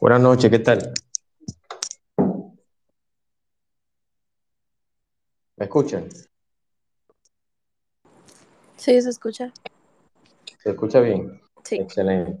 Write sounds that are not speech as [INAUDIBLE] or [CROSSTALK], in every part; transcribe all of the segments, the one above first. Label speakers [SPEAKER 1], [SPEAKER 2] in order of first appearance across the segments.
[SPEAKER 1] Buenas noches, ¿qué tal? ¿Me escuchan?
[SPEAKER 2] Sí, se escucha.
[SPEAKER 1] ¿Se escucha bien?
[SPEAKER 2] Sí.
[SPEAKER 1] Excelente.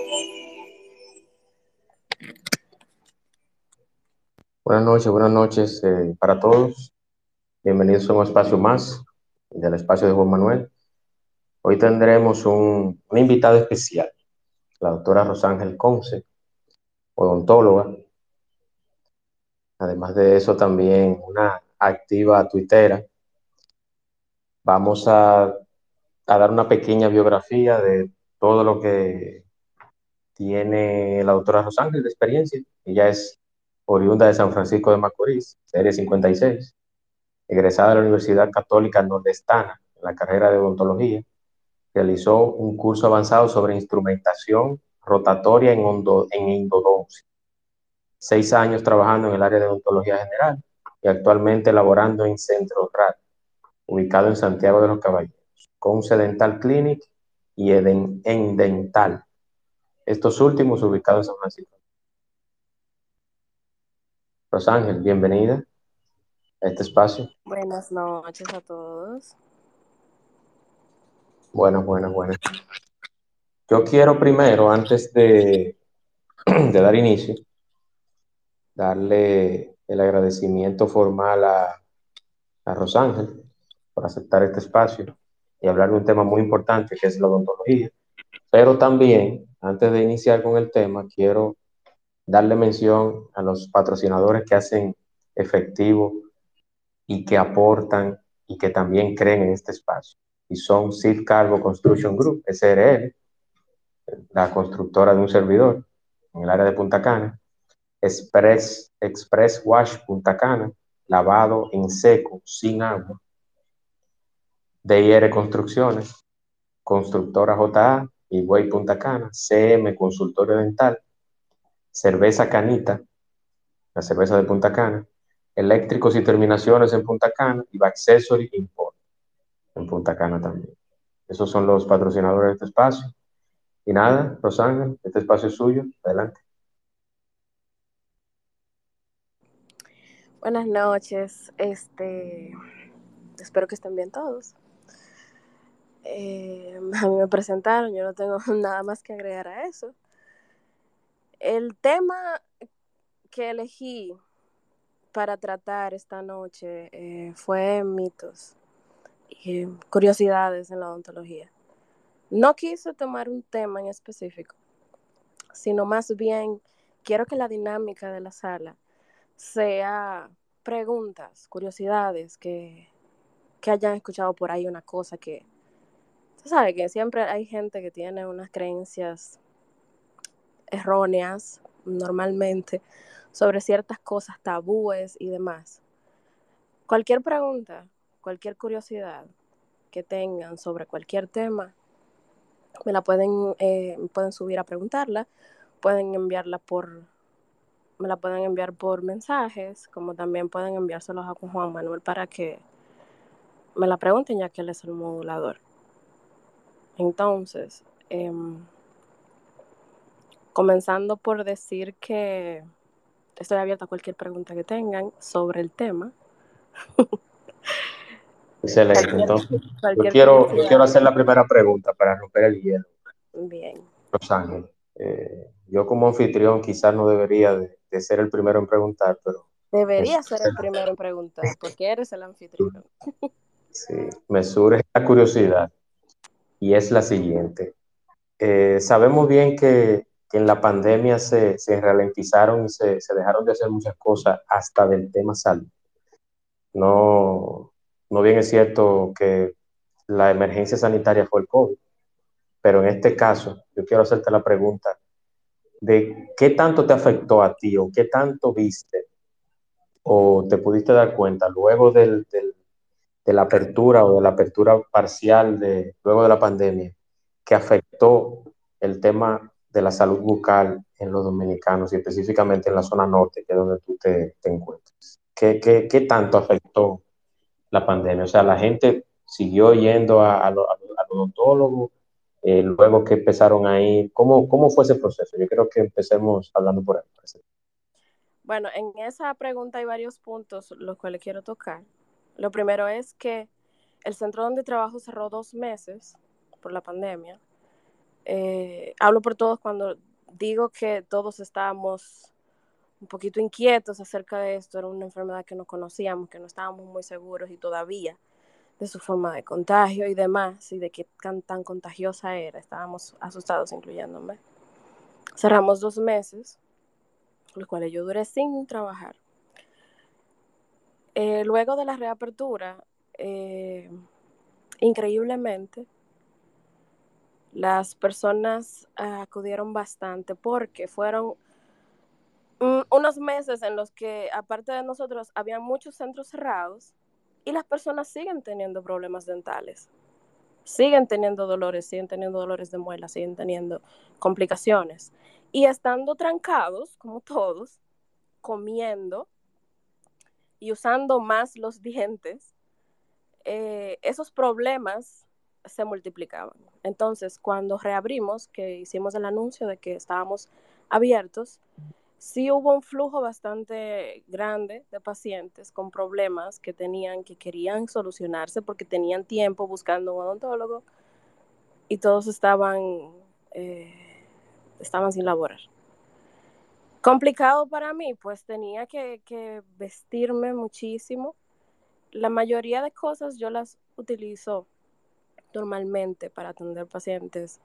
[SPEAKER 1] Buenas noches, buenas noches eh, para todos. Bienvenidos a un espacio más del espacio de Juan Manuel. Hoy tendremos un, una invitada especial, la doctora Rosángel Conce, odontóloga. Además de eso, también una activa tuitera. Vamos a, a dar una pequeña biografía de todo lo que tiene la doctora Rosángel de experiencia. Ella es oriunda de San Francisco de Macorís, serie 56, egresada de la Universidad Católica Nordestana en la carrera de odontología. Realizó un curso avanzado sobre instrumentación rotatoria en, ondo, en endodoncia. Seis años trabajando en el área de odontología general y actualmente laborando en Centro RAD, ubicado en Santiago de los Caballeros, con Dental Clinic y Eden, en Dental. Estos últimos ubicados en San Francisco. Rosángel, bienvenida a este espacio.
[SPEAKER 2] Buenas noches a todos.
[SPEAKER 1] Buenas, buenas, buenas. Yo quiero primero, antes de, de dar inicio, darle el agradecimiento formal a, a Rosángel por aceptar este espacio y hablar de un tema muy importante que es la odontología. Pero también, antes de iniciar con el tema, quiero darle mención a los patrocinadores que hacen efectivo y que aportan y que también creen en este espacio. Y son Sid Cargo Construction Group, SRL, la constructora de un servidor en el área de Punta Cana, Express, Express Wash Punta Cana, lavado en seco, sin agua, DIR Construcciones, Constructora JA, Higüey Punta Cana, CM Consultorio Dental, Cerveza Canita, la cerveza de Punta Cana, Eléctricos y Terminaciones en Punta Cana y Accessory Import en Punta Cana también. Esos son los patrocinadores de este espacio. Y nada, Rosángel, este espacio es suyo. Adelante.
[SPEAKER 2] Buenas noches. Este, espero que estén bien todos. Eh, [LAUGHS] a mí me presentaron, yo no tengo [LAUGHS] nada más que agregar a eso. El tema que elegí para tratar esta noche eh, fue mitos y curiosidades en la odontología. No quise tomar un tema en específico, sino más bien quiero que la dinámica de la sala sea preguntas, curiosidades que, que hayan escuchado por ahí una cosa que, tú sabes que siempre hay gente que tiene unas creencias erróneas normalmente sobre ciertas cosas, tabúes y demás. Cualquier pregunta, cualquier curiosidad que tengan sobre cualquier tema, me la pueden, eh, pueden subir a preguntarla, pueden enviarla por, me la pueden enviar por mensajes, como también pueden enviárselos a Juan Manuel para que me la pregunten ya que él es el modulador. Entonces, eh, comenzando por decir que estoy abierta a cualquier pregunta que tengan sobre el tema. [LAUGHS]
[SPEAKER 1] Excelente. Entonces, yo quiero, yo quiero hacer la primera pregunta para romper el hielo.
[SPEAKER 2] Bien.
[SPEAKER 1] Rosángel, eh, yo como anfitrión quizás no debería de, de, ser el primero en preguntar, pero...
[SPEAKER 2] Debería es, ser el primero en preguntar, [LAUGHS] porque eres el anfitrión.
[SPEAKER 1] Sí, me surge la curiosidad y es la siguiente. Eh, sabemos bien que en la pandemia se, se ralentizaron y se, se, dejaron de hacer muchas cosas hasta del tema salud. No, no bien es cierto que la emergencia sanitaria fue el COVID, pero en este caso yo quiero hacerte la pregunta de qué tanto te afectó a ti o qué tanto viste o te pudiste dar cuenta luego del, del, de la apertura o de la apertura parcial de, luego de la pandemia que afectó el tema de la salud bucal en los dominicanos y específicamente en la zona norte, que es donde tú te, te encuentras. ¿Qué, ¿Qué, tanto afectó la pandemia? O sea, la gente siguió yendo a, a, a los odontólogos, eh, luego que empezaron ahí, ¿cómo, ¿cómo fue ese proceso? Yo creo que empecemos hablando por ahí.
[SPEAKER 2] Bueno, en esa pregunta hay varios puntos los cuales quiero tocar. Lo primero es que el centro donde trabajo cerró dos meses por la pandemia. Eh, hablo por todos cuando digo que todos estábamos un poquito inquietos acerca de esto. Era una enfermedad que no conocíamos, que no estábamos muy seguros y todavía de su forma de contagio y demás, y de qué tan, contagiosa era. Estábamos asustados, incluyéndome. Cerramos dos meses, los cuales yo duré sin trabajar. Eh, luego de la reapertura, eh, increíblemente, las personas uh, acudieron bastante porque fueron unos meses en los que, aparte de nosotros, había muchos centros cerrados y las personas siguen teniendo problemas dentales. Siguen teniendo dolores, siguen teniendo dolores de muela, siguen teniendo complicaciones. Y estando trancados, como todos, comiendo, y usando más los [LAUGHS] dientes, eh, esos problemas se multiplicaban. Entonces, cuando reabrimos, que hicimos el anuncio de que estábamos abiertos, sí hubo un flujo bastante grande de pacientes con problemas que tenían, que querían solucionarse porque tenían tiempo buscando un odontólogo y todos estaban, eh, estaban sin laborar complicado para mí, pues tenía que, que, vestirme muchísimo. La mayoría de cosas yo las utilizo normalmente para atender pacientes.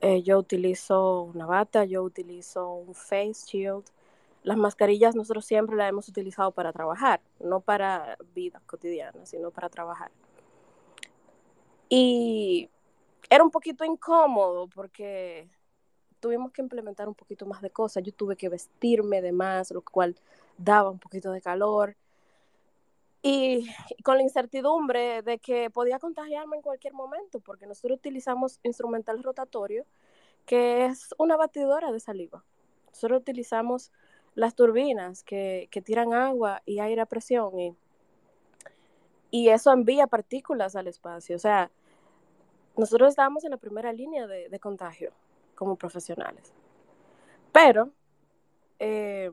[SPEAKER 2] Eh, yo utilizo una bata, yo utilizo un face shield. Las mascarillas nosotros siempre las hemos utilizado para trabajar, no para vida cotidiana, sino para trabajar. Y era un poquito incómodo porque tuvimos que implementar un poquito más de cosas. Yo tuve que vestirme de más, lo cual daba un poquito de calor. Y, con la incertidumbre de que podía contagiarme en cualquier momento, porque nosotros utilizamos instrumental rotatorio, que es una batidora de saliva. Nosotros utilizamos las turbinas que, que tiran agua y aire a presión y, y eso envía partículas al espacio. O sea, nosotros estábamos en la primera línea de, de contagio como profesionales. Pero eh,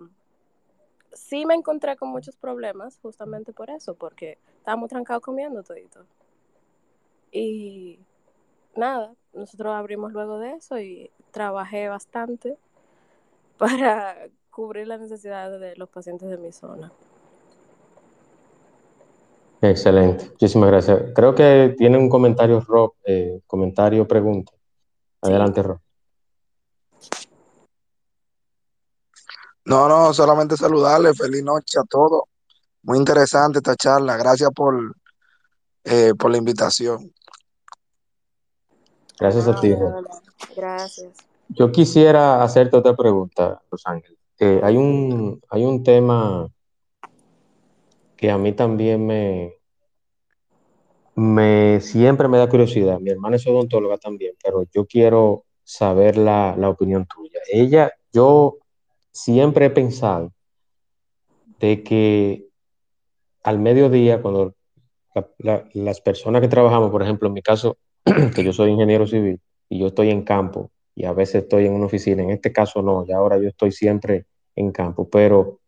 [SPEAKER 2] sí me encontré con muchos problemas justamente por eso, porque estábamos trancados comiendo todito. Y nada, nosotros abrimos luego de eso y trabajé bastante [LAUGHS] para cubrir las necesidades de los pacientes de mi zona.
[SPEAKER 1] Excelente, muchísimas gracias. Creo que tiene un comentario, Rob, eh, comentario, pregunta. Adelante, sí. Rob.
[SPEAKER 3] No, no, solamente saludarle, feliz noche a todos. Muy interesante esta charla, gracias por, eh, por la invitación.
[SPEAKER 1] Gracias a ti.
[SPEAKER 2] Gracias.
[SPEAKER 1] Yo quisiera hacerte otra pregunta, Rosángel. Eh, hay, un, hay un tema que a mí también me, me siempre me da curiosidad. Mi hermana es odontóloga también, pero yo quiero saber la, la opinión tuya. Ella, yo siempre he pensado de que al mediodía, cuando la, la, las personas que trabajamos, por ejemplo, en mi caso, [CLEARS THROAT] que yo soy ingeniero civil y yo estoy en campo y a veces estoy en una oficina, en este caso no, y ahora yo estoy siempre en campo, pero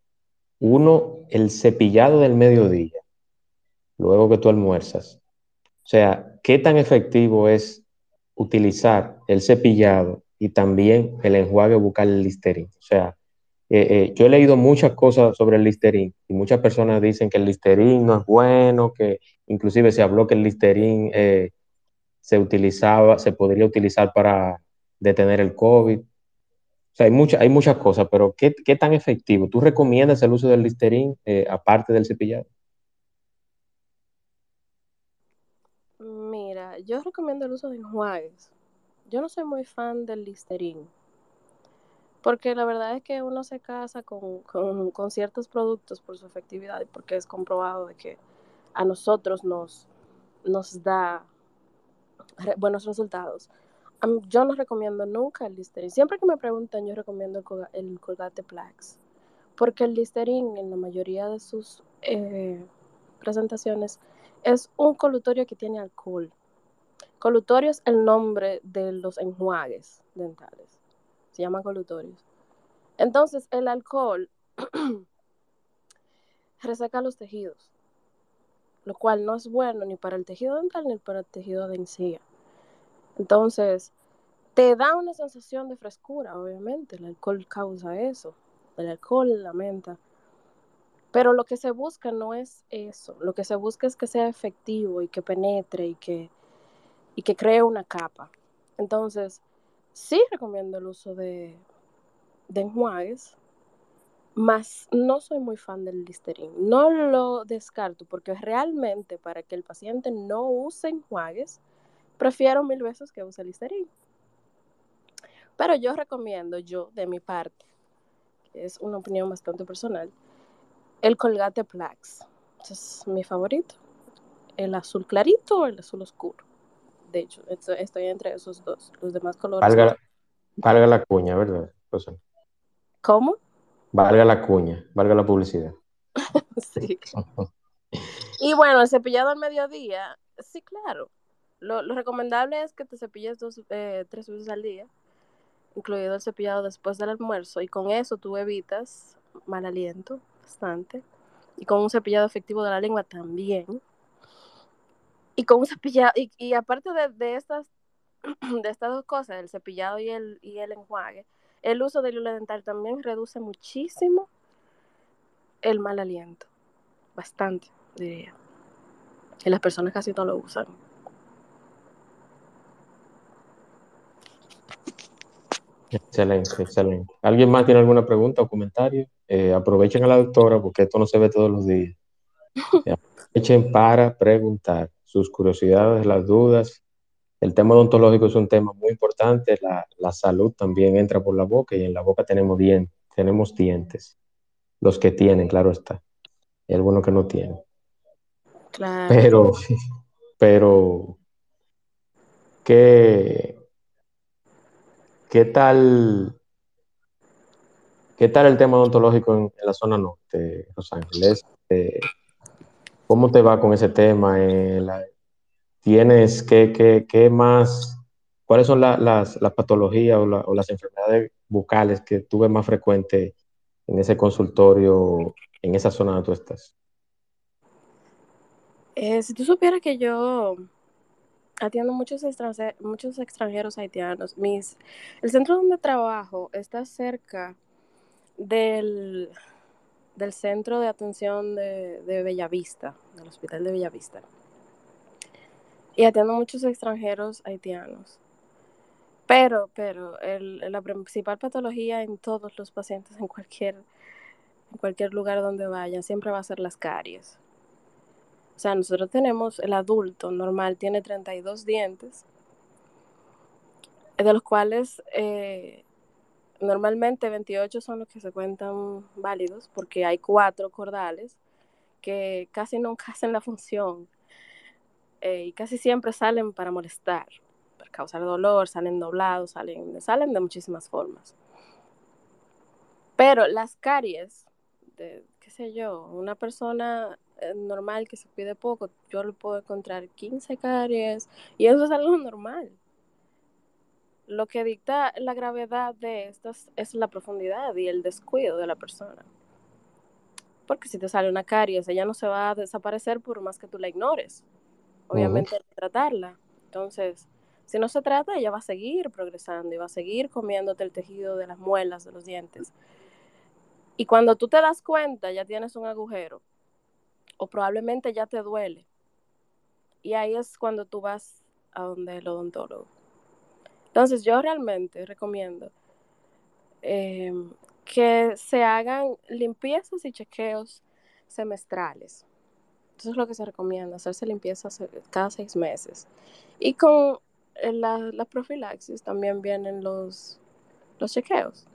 [SPEAKER 1] uno, el cepillado del mediodía, luego que tú almuerzas, o sea, ¿qué tan efectivo es utilizar el cepillado y también el enjuague bucal Listerine? O sea, eh, eh, yo he leído muchas cosas sobre el Listerine y muchas personas dicen que el Listerine no es bueno, que inclusive se habló que el Listerine eh, se utilizaba, se podría utilizar para detener el COVID. O sea, hay, mucha, hay muchas cosas, pero ¿qué, ¿qué, tan efectivo? ¿Tú recomiendas el uso del Listerine aparte del cepillado?
[SPEAKER 2] Mira, yo recomiendo el uso de enjuagues. Yo no soy muy fan del Listerine. Porque la verdad es que uno se casa con, con, con, ciertos productos por su efectividad y porque es comprobado de que a nosotros nos, nos da buenos resultados. Yo no recomiendo nunca el Listerine. Siempre que me preguntan, yo recomiendo el, el Colgate Plax. Porque el Listerine, en la mayoría de sus eh, presentaciones, es un colutorio que tiene alcohol. Colutorio es el nombre de los enjuagues dentales se llaman colutorios. Entonces, el alcohol [CLEARS THROAT] reseca los tejidos, lo cual no es bueno ni para el tejido dental ni para el tejido de encía. Entonces, te da una sensación de frescura, obviamente, el alcohol causa eso, el alcohol, la menta. Pero lo que se busca no es eso, lo que se busca es que sea efectivo y que penetre y que, y que cree una capa. Entonces, sí recomiendo el uso de, de enjuagues, más no soy muy fan del Listerine. No lo descarto porque realmente para que el paciente no use enjuagues, prefiero mil veces que use Listerine. Pero yo recomiendo, yo de mi parte, que es una opinión bastante personal, el Colgate Plax. Es mi favorito. El azul clarito o el azul oscuro de hecho, estoy entre esos dos. Los demás colores.
[SPEAKER 1] Valga, valga la cuña, ¿verdad?
[SPEAKER 2] ¿Cómo?
[SPEAKER 1] Valga la cuña, valga la publicidad. [LAUGHS]
[SPEAKER 2] sí. y bueno, el cepillado al mediodía, sí, claro. Lo, lo recomendable es que te cepilles dos, eh, tres veces al día, incluido el cepillado después del almuerzo, y con eso tú evitas mal aliento bastante. Y con un cepillado efectivo de la lengua también y con un cepillado, y, y aparte de, de, estas, [CLEARS THROAT] de estas dos cosas, el cepillado y el, y el enjuague, el uso del hilo dental también reduce muchísimo el mal aliento. Bastante, diría. Y las personas casi no lo usan.
[SPEAKER 1] Excelente, excelente. ¿Alguien más tiene alguna pregunta o comentario? Eh, aprovechen a la doctora porque esto no se ve todos los días. [LAUGHS] Aprovechen para preguntar sus curiosidades, las dudas. El tema odontológico es un tema muy importante, la, la salud también entra por la boca y en la boca tenemos, dientes, tenemos dientes. Los que tienen, claro está. Y algunos que no tienen.
[SPEAKER 2] Claro.
[SPEAKER 1] Pero, pero, ¿qué, qué tal? ¿Qué tal el tema odontológico en, en la zona norte, Los Ángeles? Eh, ¿Cómo te va con ese tema? Eh, ¿Tienes qué, qué, qué, más? ¿Cuáles son la, las, las, patologías o, las enfermedades bucales que tú ves más frecuente en ese consultorio, en esa zona donde tú estás?
[SPEAKER 2] Eh, si tú supieras que yo atiendo muchos, extranjeros, muchos extranjeros haitianos, mis, el centro donde trabajo está cerca del del Centro de Atención de, de Bellavista, del Hospital de Bellavista. Y atiendo muchos extranjeros haitianos. Pero, pero, el, la principal patología en todos los pacientes, en cualquier, en cualquier lugar donde vayan, siempre va a ser las caries. O sea, nosotros tenemos, el adulto normal tiene 32 dientes, de los cuales eh, Normalmente 28 son los que se cuentan válidos porque hay cuatro cordales que casi nunca [LAUGHS] hacen la función eh, y casi siempre salen para molestar, para causar dolor, salen doblados, salen, salen de muchísimas formas. Pero las caries, de, qué sé yo, una persona eh, normal que se pide poco, yo le puedo encontrar 15 caries y eso es algo normal. Lo que dicta la gravedad de estas es la profundidad y el descuido de la persona. Porque si te sale una caries, ella no se va a desaparecer por más que tú la ignores. Obviamente hay que tratarla. Entonces, si no se trata, ella va a seguir progresando y va a seguir comiéndote el tejido de las muelas, de los dientes. Y cuando tú te das cuenta, ya tienes un agujero o probablemente ya te duele. Y ahí es cuando tú vas a donde el odontólogo. Entonces yo realmente recomiendo eh, que se hagan limpiezas y chequeos semestrales. Eso es lo que se recomienda, hacerse limpieza cada seis meses. Y con la, la profilaxis también vienen los, los chequeos.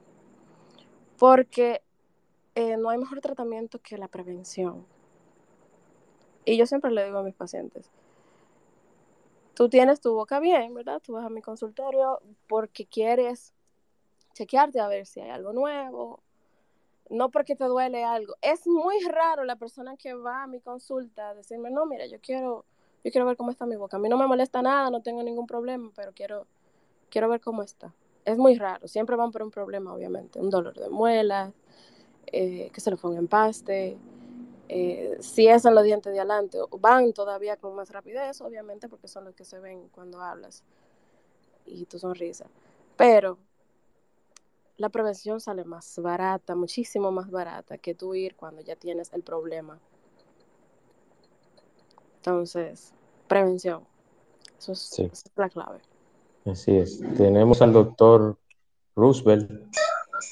[SPEAKER 2] Porque eh, no hay mejor tratamiento que la prevención. Y yo siempre le digo a mis pacientes, tú tienes tu boca bien, ¿verdad? Tú vas a mi consultorio porque quieres chequearte a ver si hay algo nuevo, no porque te duele algo. Es muy raro la persona que va a mi consulta decirme, no, mira, yo quiero, yo quiero ver cómo está mi boca. A mí no me molesta nada, no tengo ningún problema, pero quiero, quiero ver cómo está. Es muy raro, siempre van por un problema, obviamente, un dolor de muelas, eh, que se lo ponga en paste. Eh, si es en los dientes de adelante, van todavía con más rapidez, obviamente, porque son los que se ven cuando hablas y tu sonrisa. Pero la prevención sale más barata, muchísimo más barata que tú ir cuando ya tienes el problema. Entonces, prevención. Eso es, sí. esa es la clave.
[SPEAKER 1] Así es. Tenemos al doctor Roosevelt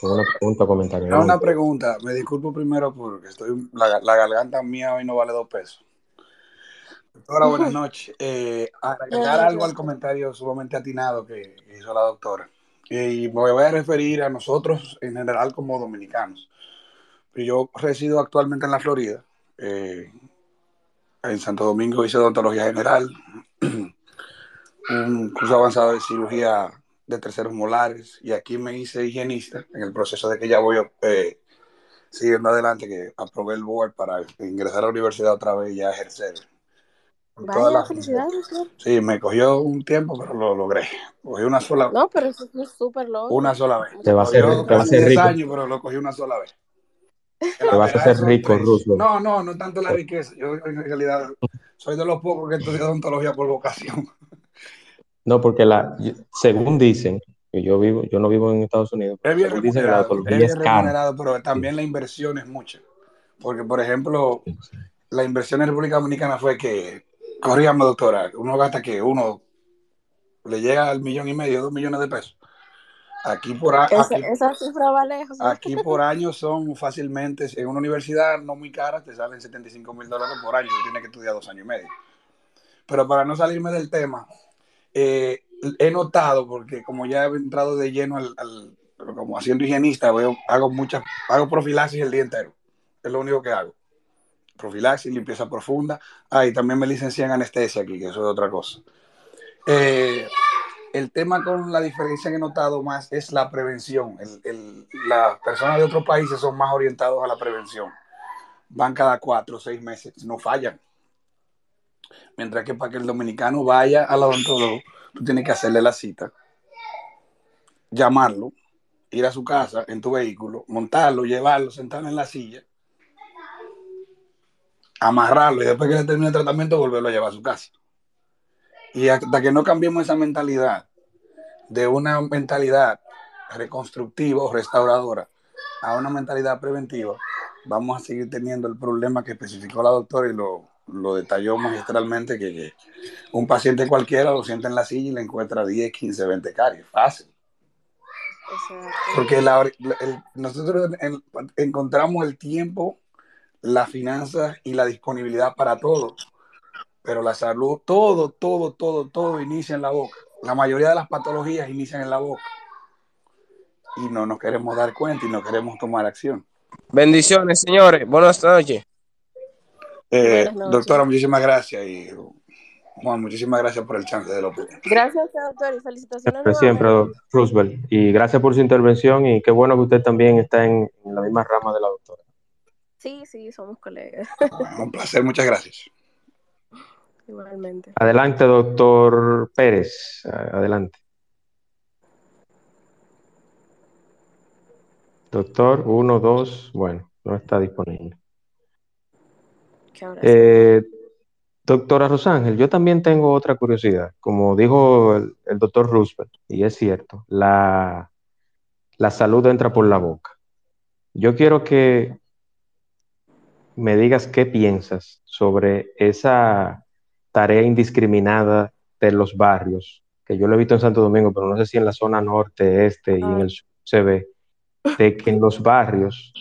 [SPEAKER 1] con una pregunta o comentario.
[SPEAKER 4] No, una pregunta. Me disculpo primero porque estoy la, la garganta mía hoy no vale dos pesos. Doctora, buenas noches. Eh, agregar algo al comentario sumamente atinado que hizo la doctora. Y me voy a referir a nosotros en general como dominicanos. Yo resido actualmente en la Florida. Eh, en Santo Domingo hice odontología general, [CLEARS THROAT] un curso avanzado de cirugía de terceros molares y aquí me hice higienista en el proceso de que ya voy eh, siguiendo adelante, que aprobé el board para ingresar a la universidad otra vez y ya ejercer.
[SPEAKER 2] Vaya, felicidades.
[SPEAKER 4] Sí, me cogió un tiempo, pero lo logré. Cogí una sola
[SPEAKER 2] No, pero eso es súper loco.
[SPEAKER 4] Una sola vez.
[SPEAKER 1] Te va a hacer, [LAUGHS] te va a hacer rico.
[SPEAKER 4] años, pero lo cogí una sola vez.
[SPEAKER 1] Te vas a hacer rico, Ruso.
[SPEAKER 4] No, no, no tanto la riqueza. Yo en realidad soy de los pocos que estudié odontología por vocación. [LAUGHS]
[SPEAKER 1] No, porque la, según dicen, que yo vivo, yo no vivo en Estados Unidos,
[SPEAKER 4] es bien
[SPEAKER 1] dicen que la
[SPEAKER 4] odontología es, es remunerado, pero también sí. la inversión es mucha. Porque, por ejemplo, la inversión en República Dominicana fue que corríamos, doctora, uno gasta que uno le llega al millón y medio, dos millones de pesos. Aquí por, a,
[SPEAKER 2] esa,
[SPEAKER 4] aquí,
[SPEAKER 2] esa cifra va lejos.
[SPEAKER 4] aquí por año son fácilmente, en una universidad no muy cara, te salen 75 mil dólares por año, tienes que estudiar dos años y medio. Pero para no salirme del tema, eh, he notado, porque como ya he entrado de lleno al, al como haciendo higienista, veo, hago muchas, hago profilaxis el día entero. Es lo único que hago profilaxis, limpieza profunda. Ah, y también me licencié en anestesia aquí, que eso es otra cosa. Eh, el tema con la diferencia que he notado más es la prevención. Las personas de otros países son más orientados a la prevención. Van cada cuatro o seis meses, no fallan. Mientras que para que el dominicano vaya al odontólogo, tú tienes que hacerle la cita, llamarlo, ir a su casa en tu vehículo, montarlo, llevarlo, sentarlo en la silla amarrarlo y después que le termine el tratamiento volverlo a llevar a su casa. Y hasta que no cambiemos esa mentalidad de una mentalidad reconstructiva o restauradora a una mentalidad preventiva, vamos a seguir teniendo el problema que especificó la doctora y lo, lo detalló magistralmente, que, que, un paciente cualquiera lo siente en la silla y le encuentra 10, 15, 20 caries, fácil. Porque la, el, nosotros en, encontramos el tiempo las finanzas y la disponibilidad para todo. Pero la salud, todo, todo, todo, todo inicia en la boca. La mayoría de las patologías inician en la boca. Y no nos queremos dar cuenta y no queremos tomar acción.
[SPEAKER 5] Bendiciones, señores. Buenas noches.
[SPEAKER 4] Eh. Doctora, muchísimas gracias. Y Juan, muchísimas gracias por el chance de lo que.
[SPEAKER 2] Gracias, doctor, y felicitaciones.
[SPEAKER 1] Siempre, siempre, Roosevelt. Y gracias por su intervención. Y qué bueno que usted también está en, en la misma rama de la doctora.
[SPEAKER 2] Sí, sí, somos colegas.
[SPEAKER 4] Un placer, muchas gracias. [LAUGHS]
[SPEAKER 2] Igualmente.
[SPEAKER 1] Adelante, doctor Pérez. Adelante. Doctor, uno, dos, bueno, no está disponible. Eh, doctora Rosángel, yo también tengo otra curiosidad. Como dijo el, el doctor Roosevelt, y es cierto, la, la salud entra por la boca. Yo quiero que me digas qué piensas sobre esa tarea indiscriminada de los barrios, que yo lo he visto en Santo Domingo, pero no sé si en la zona norte, este y en el sur se ve, de que en los barrios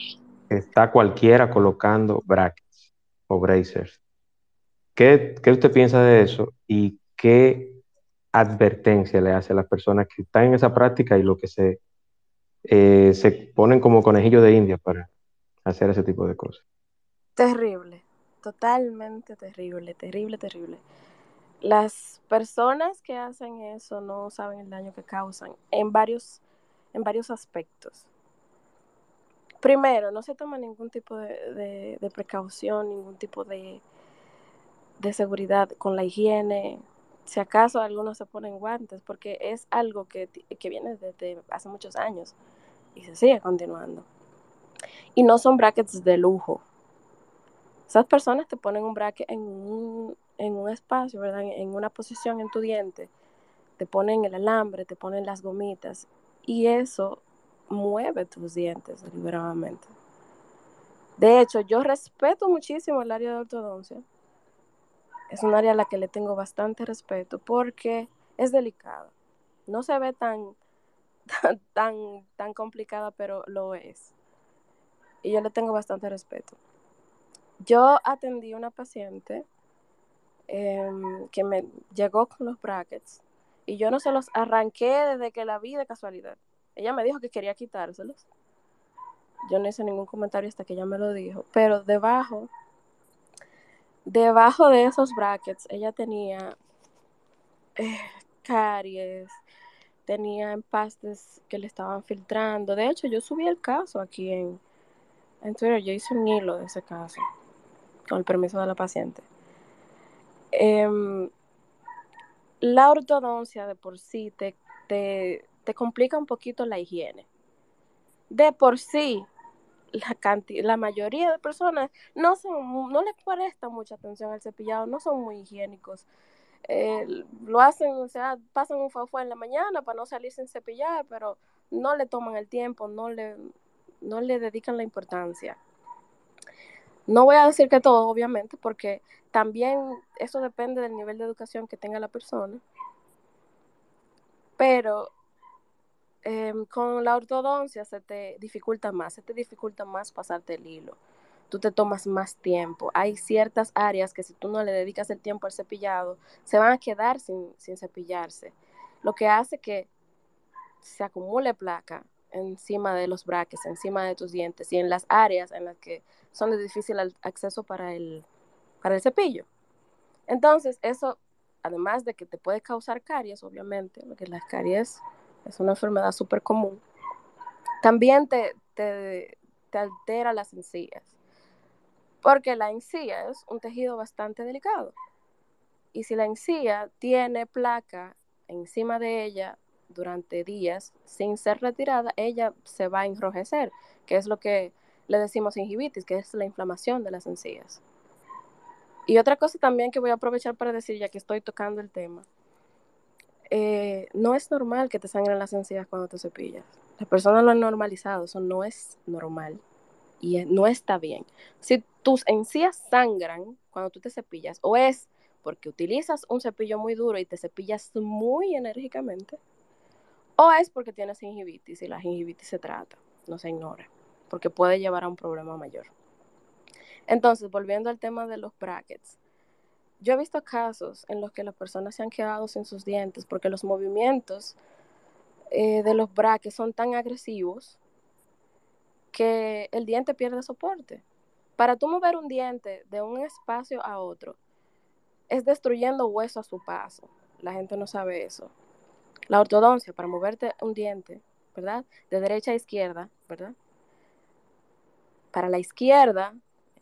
[SPEAKER 1] está cualquiera colocando brackets o bracers. ¿Qué, qué usted piensa de eso y qué advertencia le hace a las personas que están en esa práctica y lo que se, eh, se ponen como conejillo de India para hacer ese tipo de cosas?
[SPEAKER 2] Terrible, totalmente terrible, terrible, terrible. Las personas que hacen eso no saben el daño que causan en varios, en varios aspectos. Primero, no se toma ningún tipo de, de, precaución, ningún tipo de, de seguridad con la higiene. Si acaso algunos se ponen guantes, porque es algo que, que viene desde hace muchos años y se sigue continuando. Y no son brackets de lujo. Esas personas te ponen un bracket en un, en un espacio, ¿verdad? En una posición en tu diente, te ponen el alambre, te ponen las gomitas y eso mueve tus dientes deliberadamente. De hecho, yo respeto muchísimo el área de ortodoncia. Es un área a la que le tengo bastante respeto porque es delicada. No se ve tan, [LAUGHS] tan, tan, complicada, pero lo es. Y yo le tengo bastante respeto. Yo atendí una paciente eh, que me llegó con los brackets y yo no se los arranqué desde que la vi de casualidad. Ella me dijo que quería quitárselos. Yo no hice ningún comentario hasta que ella me lo dijo, pero debajo, debajo de esos brackets, ella tenía eh, caries, tenía empastes que le estaban filtrando. De hecho, yo subí el caso aquí en, Twitter, yo hice un hilo de ese caso, con el permiso de la paciente. Eh, la ortodoncia de por sí te, te, complica un poquito la higiene. De por sí, la, la mayoría de personas no, son, no les presta mucha atención al cepillado, no son muy higiénicos. Eh, lo hacen, o sea, pasan un fafú en la mañana para no salir sin cepillar, pero no le toman el tiempo, no le, no le dedican la importancia. No voy a decir que todo, obviamente, porque también eso depende del nivel de educación que tenga la persona. Pero eh, con la ortodoncia se te dificulta más, se te dificulta más pasarte el hilo. Tú te tomas más tiempo. Hay ciertas áreas que si tú no le dedicas el tiempo al cepillado, se van a quedar sin, sin cepillarse. Lo que hace que se acumule placa encima de los braques, encima de tus dientes y en las áreas en las que son de difícil acceso para el, para el cepillo. Entonces, eso, además de que te puede causar caries, obviamente, porque las caries es una enfermedad súper común, también te, te, te altera las encías, porque la encía es un tejido bastante delicado. Y si la encía tiene placa encima de ella durante días sin ser retirada, ella se va a enrojecer, que es lo que le decimos gingivitis, que es la inflamación de las encías. Y otra cosa también que voy a aprovechar para decir, ya que estoy tocando el tema, eh, no es normal que te sangren las encías cuando te cepillas. Las personas lo han normalizado, eso no es normal y no está bien. Si tus encías sangran cuando tú te cepillas, o es porque utilizas un cepillo muy duro y te cepillas muy enérgicamente, o es porque tienes gingivitis y la gingivitis se trata, no se ignora, porque puede llevar a un problema mayor. Entonces, volviendo al tema de los brackets, yo he visto casos en los que las personas se han quedado sin sus dientes porque los movimientos eh, de los brackets son tan agresivos que el diente pierde soporte. Para tú mover un diente de un espacio a otro, es destruyendo hueso a su paso. La gente no sabe eso. La ortodoncia, para moverte un diente, ¿verdad? De derecha a izquierda, ¿verdad? Para la izquierda,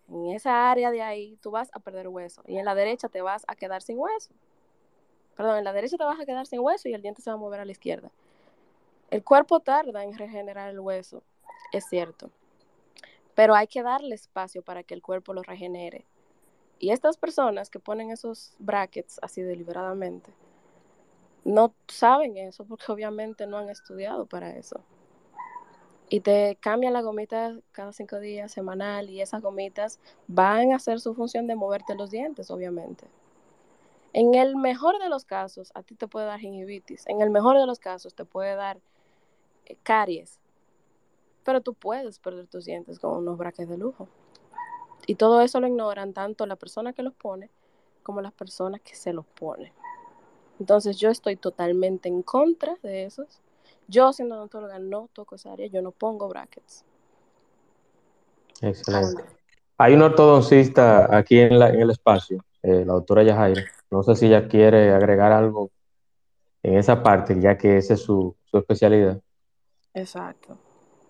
[SPEAKER 2] en esa área de ahí, tú vas a perder hueso. Y en la derecha te vas a quedar sin hueso. Perdón, en la derecha te vas a quedar sin hueso y el diente se va a mover a la izquierda. El cuerpo tarda en regenerar el hueso, es cierto. Pero hay que darle espacio para que el cuerpo lo regenere. Y estas personas que ponen esos brackets así deliberadamente, no saben eso porque obviamente no han estudiado para eso. Y te cambian la gomita cada cinco días, semanal, y esas gomitas van a hacer su función de moverte los dientes, obviamente. En el mejor de los casos, a ti te puede dar gingivitis. En el mejor de los casos, te puede dar eh, caries. Pero tú puedes perder tus dientes con unos brackets de lujo. Y todo eso lo ignoran tanto la persona que los pone como las personas que se los ponen. Entonces yo estoy totalmente en contra de esos. Yo siendo odontóloga no toco esa área, yo no pongo brackets.
[SPEAKER 1] Excelente. Hay un ortodoncista aquí en, la, en el espacio, eh, la doctora Yajaira. No sé si ella quiere agregar algo en esa parte, ya que esa es su, su especialidad.
[SPEAKER 2] Exacto.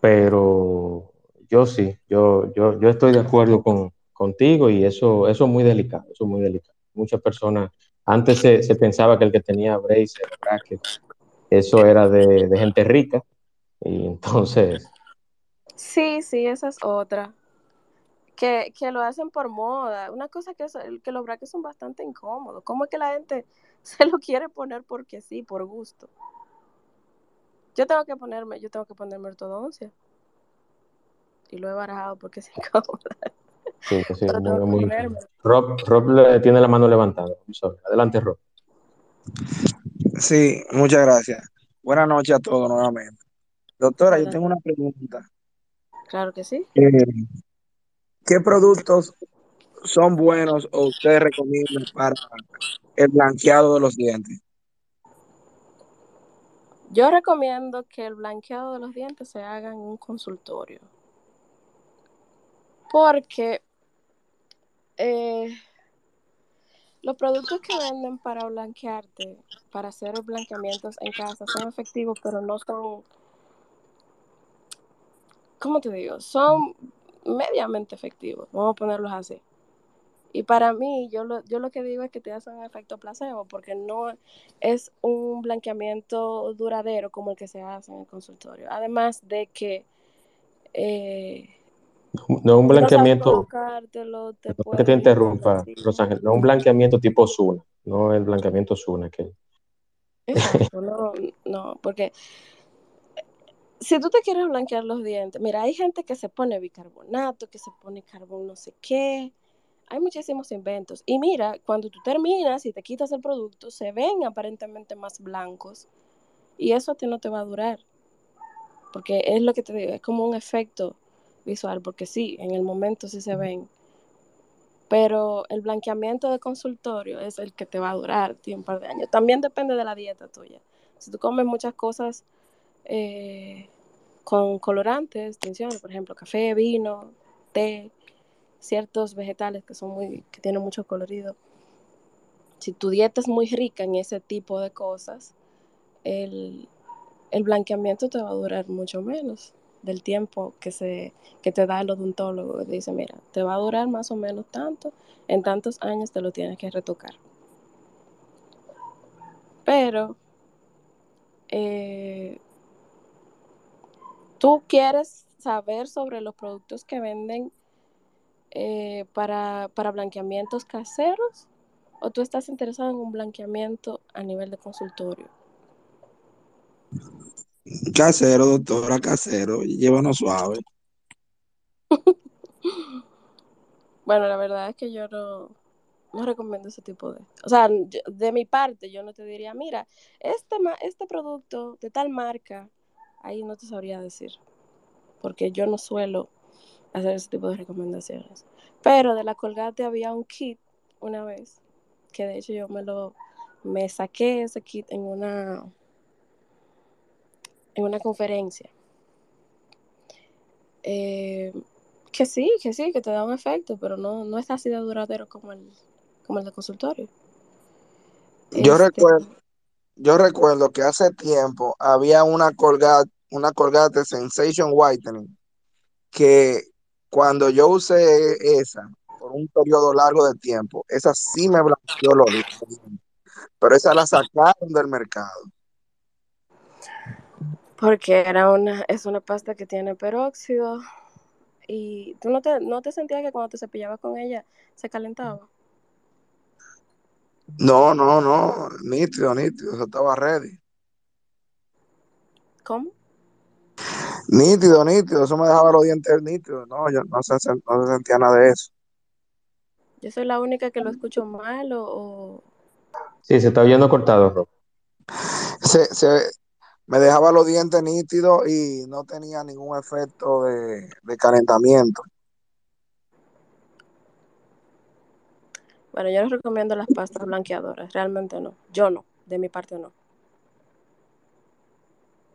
[SPEAKER 1] Pero yo sí, yo, yo, yo estoy de acuerdo con, contigo y eso, eso es muy delicado, eso es muy delicado. Muchas personas, antes se, se pensaba que el que tenía braces, brackets, eso era de, de gente rica y entonces
[SPEAKER 2] Sí, sí, esa es otra. Que, que lo hacen por moda. Una cosa que, es, que los brackets son bastante incómodos. ¿Cómo es que la gente [LAUGHS] se lo quiere poner porque sí, por gusto? Yo tengo que ponerme, yo tengo que ponerme ortodoncia. Y lo he barajado porque es [LAUGHS] incómodo.
[SPEAKER 1] sí, sí, muy- muy-. Rob, Rob le tiene la mano levantada. Adelante, Rob.
[SPEAKER 3] Sí, muchas gracias. Buenas noches a todos nuevamente. Doctora, yo tengo una pregunta.
[SPEAKER 2] Claro que sí.
[SPEAKER 3] Eh, ¿Qué productos son buenos o ustedes recomiendan para el blanqueado de los dientes?
[SPEAKER 2] Yo recomiendo que el blanqueado de los dientes se haga en un consultorio. Porque eh, los productos que venden para blanquearte, para hacer blanqueamientos en casa, son efectivos, pero no son, ¿cómo te digo? Son mediamente efectivos, vamos a ponerlos así. Y para mí, yo lo, yo lo que digo es que te hacen un efecto placebo, porque no es un blanqueamiento duradero como el que se hace en el consultorio. Además de que eh,
[SPEAKER 1] No un
[SPEAKER 2] no
[SPEAKER 1] blanqueamiento,
[SPEAKER 2] te
[SPEAKER 1] perdón que te interrumpa. Rosángel, no es un blanqueamiento tipo Zuna, no el blanqueamiento Zuna que
[SPEAKER 2] Exacto, [LAUGHS] no, no, porque si tú te quieres blanquear los dientes, mira, hay gente que se pone bicarbonato, que se pone carbón no sé qué, hay muchísimos inventos. Y mira, cuando tú terminas y te quitas el producto, se ven aparentemente más blancos y eso a ti no te va a durar, porque es lo que te digo, es como un efecto visual, porque sí, en el momento sí se ven, pero el blanqueamiento de consultorio es el que te va a durar tío, un par de años. También depende de la dieta tuya. Si tú comes muchas cosas eh, con colorantes, tinciones, por ejemplo, café, vino, té, ciertos vegetales que son muy, que tienen mucho colorido. Si tu dieta es muy rica en ese tipo de cosas, el, el blanqueamiento te va a durar mucho menos del tiempo que se que te da el odontólogo. dice, mira, te va a durar más o menos tanto, en tantos años te lo tienes que retocar. Pero eh, tú quieres saber sobre los productos que venden eh, para, para blanqueamientos caseros o tú estás interesado en un blanqueamiento a nivel de consultorio.
[SPEAKER 3] Casero, doctora, casero, llévanos suave. [LAUGHS]
[SPEAKER 2] Bueno, la verdad es que yo no, no recomiendo ese tipo de... O sea, de mi parte, yo no te diría, mira, este, este producto de tal marca, ahí no te sabría decir, porque yo no suelo hacer ese tipo de recomendaciones. Pero de la Colgate había un kit una vez, que de hecho yo me lo, me saqué ese kit en una, en una conferencia. Eh, que sí, que sí, que te da un efecto, pero no, no es así de duradero como el, como el de consultorio.
[SPEAKER 3] Yo
[SPEAKER 2] Este,
[SPEAKER 3] recuerdo, yo recuerdo que hace tiempo había una Colgate, una Colgate Sensation Whitening que cuando yo usé esa por un periodo largo de tiempo, esa sí me blanqueó los dientes, pero esa la sacaron del mercado.
[SPEAKER 2] Porque era una, es una pasta que tiene peróxido y tú no te, no te sentías que cuando te cepillabas con ella se calentaba.
[SPEAKER 3] No, no, no, nítido, nítido, eso estaba ready.
[SPEAKER 2] ¿Cómo?
[SPEAKER 3] Nítido, nítido, eso me dejaba los dientes nítidos. No, yo no se, no se sentía nada de eso.
[SPEAKER 2] Yo soy la única que lo escucho mal o, o-
[SPEAKER 1] Sí, se está oyendo cortado, Rob.
[SPEAKER 3] Se, se, me dejaba los dientes nítidos y no tenía ningún efecto de, de calentamiento.
[SPEAKER 2] Bueno, yo les recomiendo las pastas blanqueadoras, realmente no. Yo no, de mi parte no.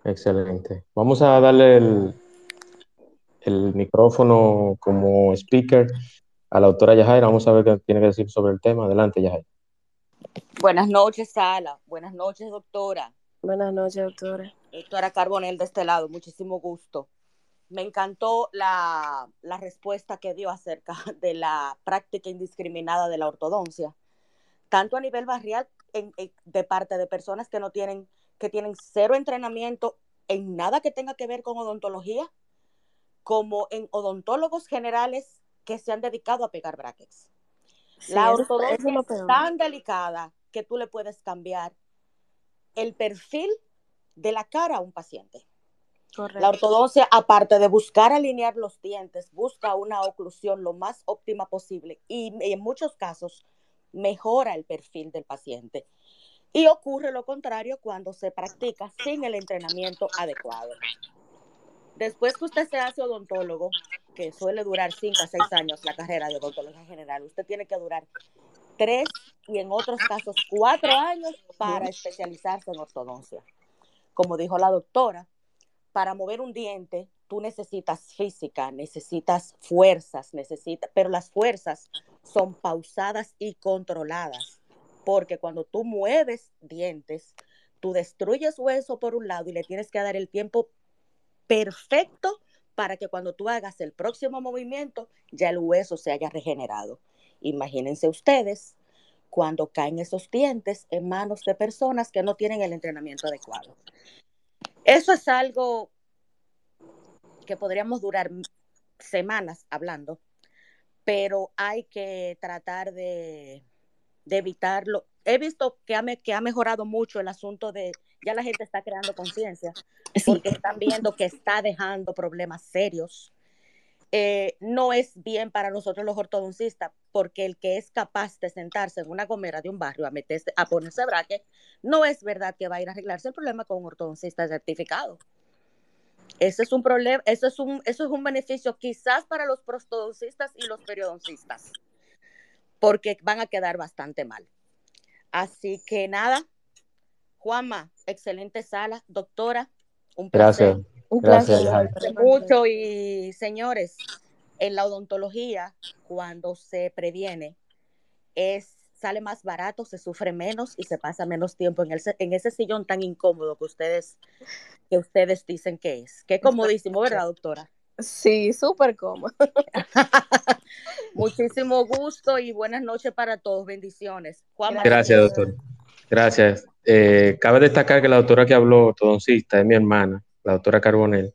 [SPEAKER 1] Excelente. Vamos a darle el, el micrófono como speaker a la doctora Yajaira. Vamos a ver qué tiene que decir sobre el tema. Adelante, Yajaira.
[SPEAKER 6] Buenas noches, Sala. Buenas noches, doctora.
[SPEAKER 2] Buenas noches, doctora.
[SPEAKER 6] Doctora Carbonel de este lado, muchísimo gusto. Me encantó la, la, respuesta que dio acerca [LAUGHS] de la práctica indiscriminada de la ortodoncia, tanto a nivel barrial en, en, de parte de personas que no tienen, que tienen cero entrenamiento en nada que tenga que ver con odontología, como en odontólogos generales que se han dedicado a pegar brackets. Sí, la ortodoncia es, es tan delicada que tú le puedes cambiar el perfil de la cara a un paciente. Correcto. La ortodoncia, aparte de buscar alinear los dientes, busca una oclusión lo más óptima posible y, y en muchos casos mejora el perfil del paciente. Y ocurre lo contrario cuando se practica sin el entrenamiento adecuado. Después que usted se hace odontólogo, que suele durar 5 a 6 años la carrera de odontología general, usted tiene que durar 3 y en otros casos 4 años para especializarse en ortodoncia. Como dijo la doctora, para mover un diente tú necesitas física, necesitas fuerzas, necesitas, pero las fuerzas son pausadas y controladas, porque cuando tú mueves dientes, tú destruyes hueso por un lado y le tienes que dar el tiempo perfecto para que cuando tú hagas el próximo movimiento ya el hueso se haya regenerado. Imagínense ustedes cuando caen esos dientes en manos de personas que no tienen el entrenamiento adecuado. Eso es algo que podríamos durar semanas hablando, pero hay que tratar de, de evitarlo. He visto que ha, que ha, mejorado mucho el asunto de, ya la gente está creando conciencia, porque están viendo que está dejando problemas serios. Eh, no es bien para nosotros los ortodoncistas, porque el que es capaz de sentarse en una gomera de un barrio a, meterse, a ponerse braque, no es verdad que va a ir a arreglarse el problema con un ortodoncista certificado. Ese es un problema, eso es un, eso es un beneficio quizás para los prostodoncistas y los periodoncistas, porque van a quedar bastante mal. Así que nada, Juanma, excelente sala, doctora, un placer.
[SPEAKER 1] Gracias. Un Gracias,
[SPEAKER 6] placer. Mucho y señores, en la odontología, cuando se previene, es sale más barato, se sufre menos y se pasa menos tiempo en, el, en ese sillón tan incómodo que ustedes, que ustedes dicen que es. Qué comodísimo, ¿verdad, doctora?
[SPEAKER 2] Sí, súper cómodo. [LAUGHS]
[SPEAKER 6] Muchísimo gusto y buenas noches para todos. Bendiciones.
[SPEAKER 1] Juan Gracias, doctor. Gracias. Eh, cabe destacar que la doctora que habló, ortodoncista, es mi hermana, la doctora Carbonel.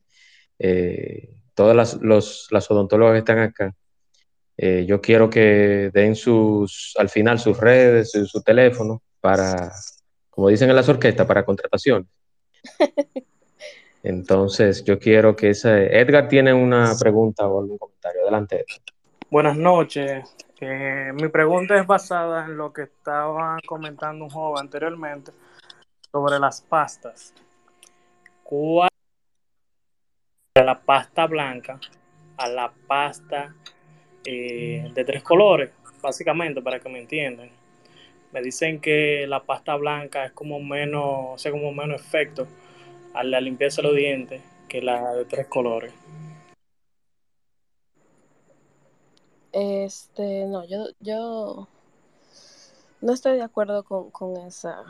[SPEAKER 1] Eh, todas las, los, las odontólogas que están acá, eh, yo quiero que den sus, al final sus redes, su, su, teléfono para, como dicen en las orquestas, para contrataciones. [LAUGHS] Entonces, yo quiero que ese... Edgar tiene una pregunta o algún comentario. Adelante.
[SPEAKER 7] Buenas noches. Eh, mi pregunta es basada en lo que estaba comentando un joven anteriormente sobre las pastas. ¿Cuál de la pasta blanca a la pasta eh, de tres colores, básicamente, para que me entiendan. Me dicen que la pasta blanca es como menos, hace como menos efecto a la limpieza de los dientes que la de tres colores.
[SPEAKER 2] Este, no, yo, yo no estoy de acuerdo con esa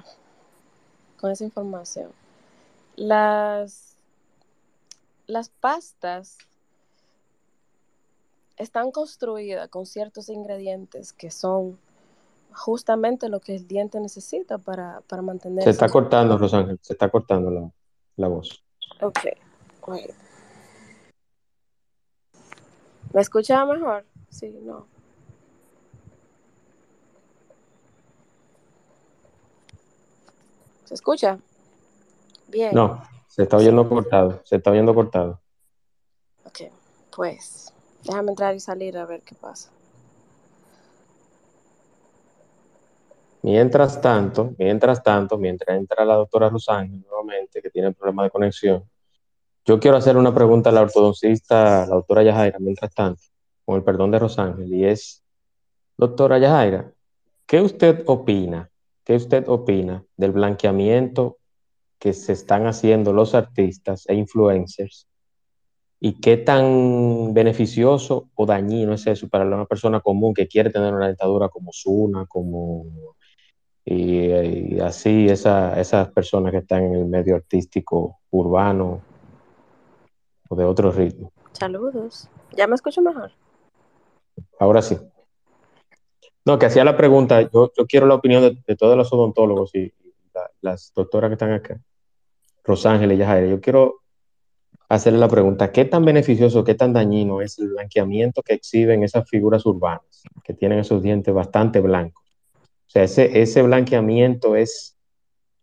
[SPEAKER 2] con esa información. Las las pastas están construidas con ciertos ingredientes que son justamente lo que el diente necesita para, para mantener.
[SPEAKER 1] Se está cortando, Rosángel, se está cortando la, la voz.
[SPEAKER 2] Ok. Wait. ¿Me escucha mejor? Sí, no. ¿Se escucha? Bien.
[SPEAKER 1] No, se está oyendo cortado, se está oyendo cortado.
[SPEAKER 2] Ok, pues déjame entrar y salir a ver qué pasa.
[SPEAKER 1] Mientras tanto, mientras tanto, mientras entra la doctora Rosángel nuevamente, que tiene problema de conexión. Yo quiero hacer una pregunta a la ortodoncista, la doctora Yajaira, mientras tanto, con el perdón de Rosángel, y es, doctora Yajaira, ¿qué usted opina? ¿Qué usted opina del blanqueamiento que se están haciendo los artistas e influencers y qué tan beneficioso o dañino es eso para una persona común que quiere tener una dentadura como Zuna, como y, así esa, esas personas que están en el medio artístico urbano o de otro ritmo.
[SPEAKER 2] Saludos. ¿Ya me escucho mejor?
[SPEAKER 1] Ahora sí. No, que hacía la pregunta, yo, yo quiero la opinión de, todos los odontólogos y, las doctoras que están acá, Rosángel y Yajaira. Yo quiero hacerle la pregunta, ¿qué tan beneficioso, qué tan dañino es el blanqueamiento que exhiben esas figuras urbanas, que tienen esos dientes bastante blancos? O sea, ese, ese blanqueamiento es,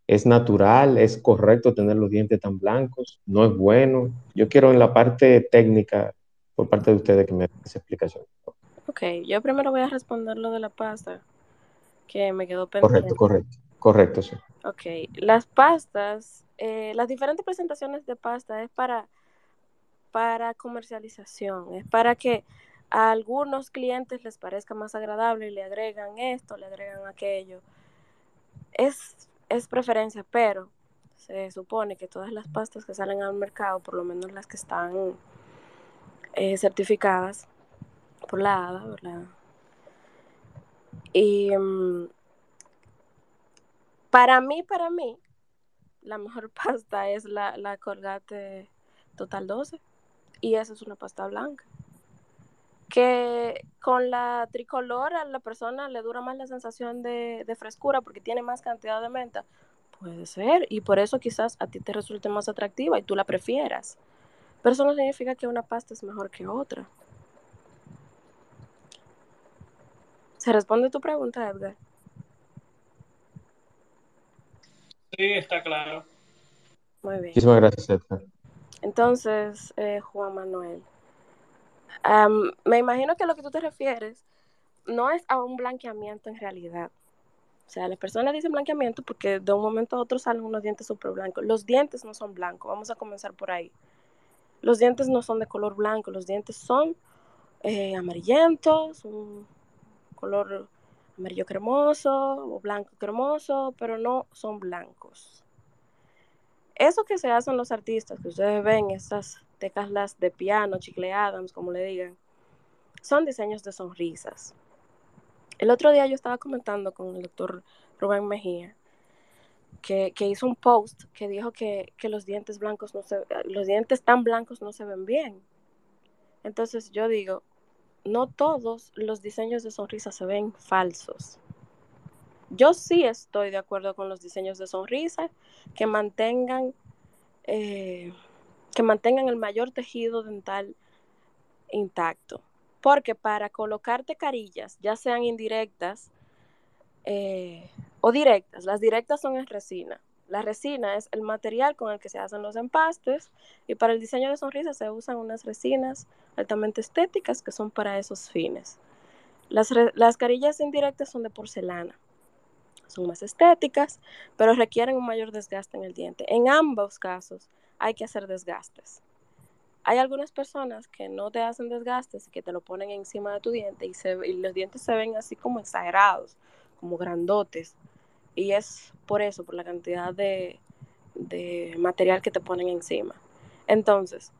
[SPEAKER 1] es natural, es correcto tener los dientes tan blancos, no es bueno. Yo quiero en la parte técnica, por parte de ustedes, que me den esa explicación.
[SPEAKER 2] Ok, yo primero voy a responder lo de la pasta, que me quedó pendiente.
[SPEAKER 1] Correcto, correcto, correcto, sí.
[SPEAKER 2] Ok, las pastas, eh, las diferentes presentaciones de pasta es para para comercialización, es para que a algunos clientes les parezca más agradable y le agregan esto, le agregan aquello. Es, es preferencia, pero se supone que todas las pastas que salen al mercado, por lo menos las que están eh, certificadas por la ADA, ¿verdad? Y mm, para mí, para mí, la mejor [LAUGHS] pasta es la, la Colgate Total 12 y esa es una pasta blanca. Que con la tricolor a la persona le dura más la sensación de, frescura porque tiene más cantidad de menta. Puede ser, y por eso quizás a ti te resulte más atractiva y tú la prefieras. Pero eso no significa que una pasta es mejor que otra. ¿Se responde tu pregunta, Edgar?
[SPEAKER 7] Sí, está claro.
[SPEAKER 2] Muy bien.
[SPEAKER 1] Muchísimas gracias, Edgar.
[SPEAKER 2] Entonces, eh, Juan Manuel, me imagino que lo que tú te refieres no es a un blanqueamiento en realidad. O sea, las personas dicen blanqueamiento porque de un momento a otro salen unos dientes súper blancos. Los dientes no son blancos, vamos a comenzar por ahí. Los dientes no son de color blanco, los dientes son eh, amarillentos, un color amarillo cremoso o blanco cremoso, pero no son blancos eso que se hacen los artistas, que ustedes ven, esas teclas de piano, chicle Adams, como le digan, son diseños de sonrisas. El otro día yo estaba comentando con el doctor Rubén Mejía, que, hizo un post que dijo que, los dientes blancos no se, los dientes tan blancos no se ven bien. Entonces yo digo, no todos los diseños de sonrisas se ven falsos. Yo sí estoy de acuerdo con los diseños de sonrisa que mantengan, eh, que mantengan el mayor tejido dental intacto. Porque para colocarte carillas, ya sean indirectas eh, o directas, las directas son en resina. La resina es el material con el que se hacen los empastes y para el diseño de sonrisas se usan unas resinas altamente estéticas que son para esos fines. Las, las carillas indirectas son de porcelana son más estéticas, pero requieren un mayor desgaste en el diente. En ambos casos hay que hacer desgastes. Hay algunas personas que no te hacen desgastes y que te lo ponen encima de tu diente y, los dientes se ven así como exagerados, como grandotes. Y es por eso, por la cantidad de, de material que te ponen encima. Entonces,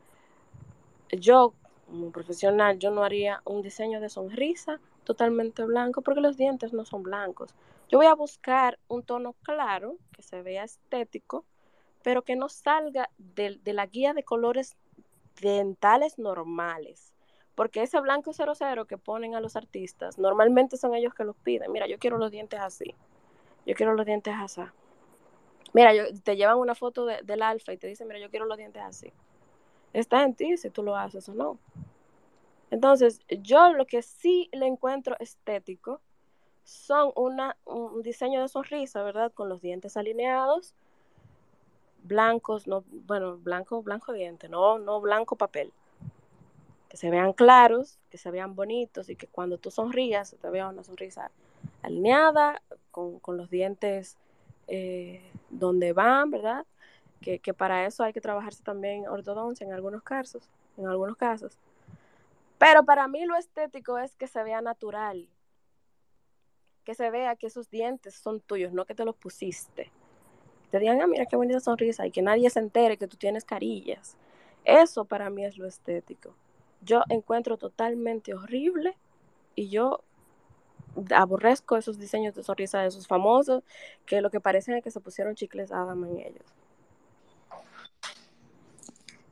[SPEAKER 2] yo como profesional, yo no haría un diseño de sonrisa totalmente blanco porque los dientes no son blancos. Yo voy a buscar un tono claro, que se vea estético, pero que no salga de, la guía de colores dentales normales. Porque ese blanco 00 que ponen a los artistas, normalmente son ellos que los piden. Mira, yo quiero los dientes así. Yo quiero los dientes así. Mira, te llevan una foto del alfa y te dicen, mira, yo quiero los dientes así. Está en ti si tú lo haces o no. Entonces, yo lo que sí le encuentro estético son una, un diseño de sonrisa, ¿verdad? Con los dientes alineados, blancos, no, bueno, blanco, blanco diente, no, no blanco papel. Que se vean claros, que se vean bonitos y que cuando tú sonrías te vea una sonrisa alineada, con, los dientes eh, donde van, ¿verdad? que, que para eso hay que trabajarse también ortodoncia en algunos casos, en algunos casos. Pero para mí lo estético es que se vea natural, que se vea que esos dientes son tuyos, no que te los pusiste. Te digan, ah, mira qué bonita sonrisa y que nadie se entere que tú tienes carillas. Eso para mí es lo estético. Yo encuentro totalmente horrible y yo aborrezco esos diseños de sonrisa de esos famosos que lo que parecen es que se pusieron chicles Adam en ellos.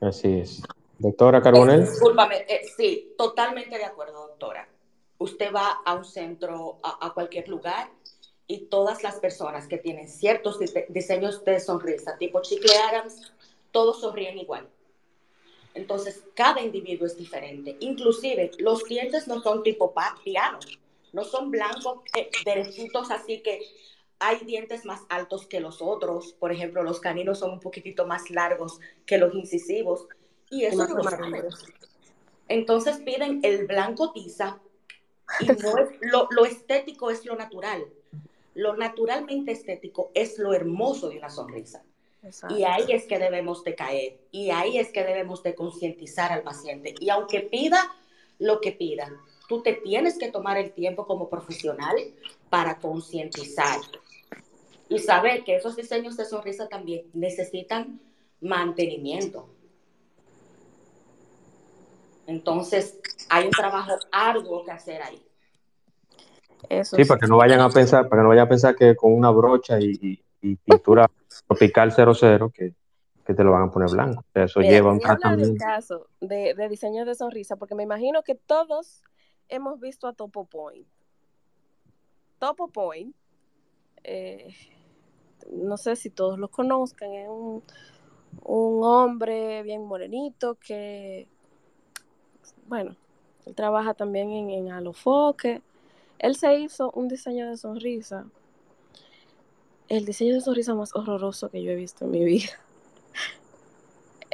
[SPEAKER 1] Así es. Doctora Carbonell.
[SPEAKER 6] Eh, discúlpame, eh, sí, totalmente de acuerdo, doctora. Usted va a un centro, a, a cualquier lugar, y todas las personas que tienen ciertos diseños de sonrisa, tipo chicle Adams, todos sonríen igual. Entonces, cada individuo es diferente. Inclusive, los dientes no son tipo piano, no son blancos, eh, derechitos, así que hay dientes más altos que los otros. Por ejemplo, los caninos son un poquitito más largos que los incisivos. Y eso no lo Entonces piden el blanco tiza y [LAUGHS] no es, lo, lo estético es lo natural. Lo naturalmente estético es lo hermoso de una sonrisa. Y ahí es que debemos de caer. Y ahí es que debemos de concientizar al paciente. Y aunque pida lo que pida, tú te tienes que tomar el tiempo como profesional para concientizar y saber que esos diseños de sonrisa también necesitan mantenimiento. Entonces, hay un trabajo arduo que hacer ahí.
[SPEAKER 1] Eso sí, para que no vayan a pensar, para que no vayan a pensar que con una brocha y, pintura tropical 00 que, que, te lo van a poner blanco. Eso lleva un tratamiento.
[SPEAKER 2] caso de, de diseño de sonrisa, porque me imagino que todos hemos visto a Topo Point. Topo Point, eh, no sé si todos lo conozcan, es un, un hombre bien morenito que bueno, él trabaja también en, en Alofoque. Él se hizo un diseño de sonrisa. El diseño de sonrisa más horroroso que yo he visto en mi vida. [LAUGHS]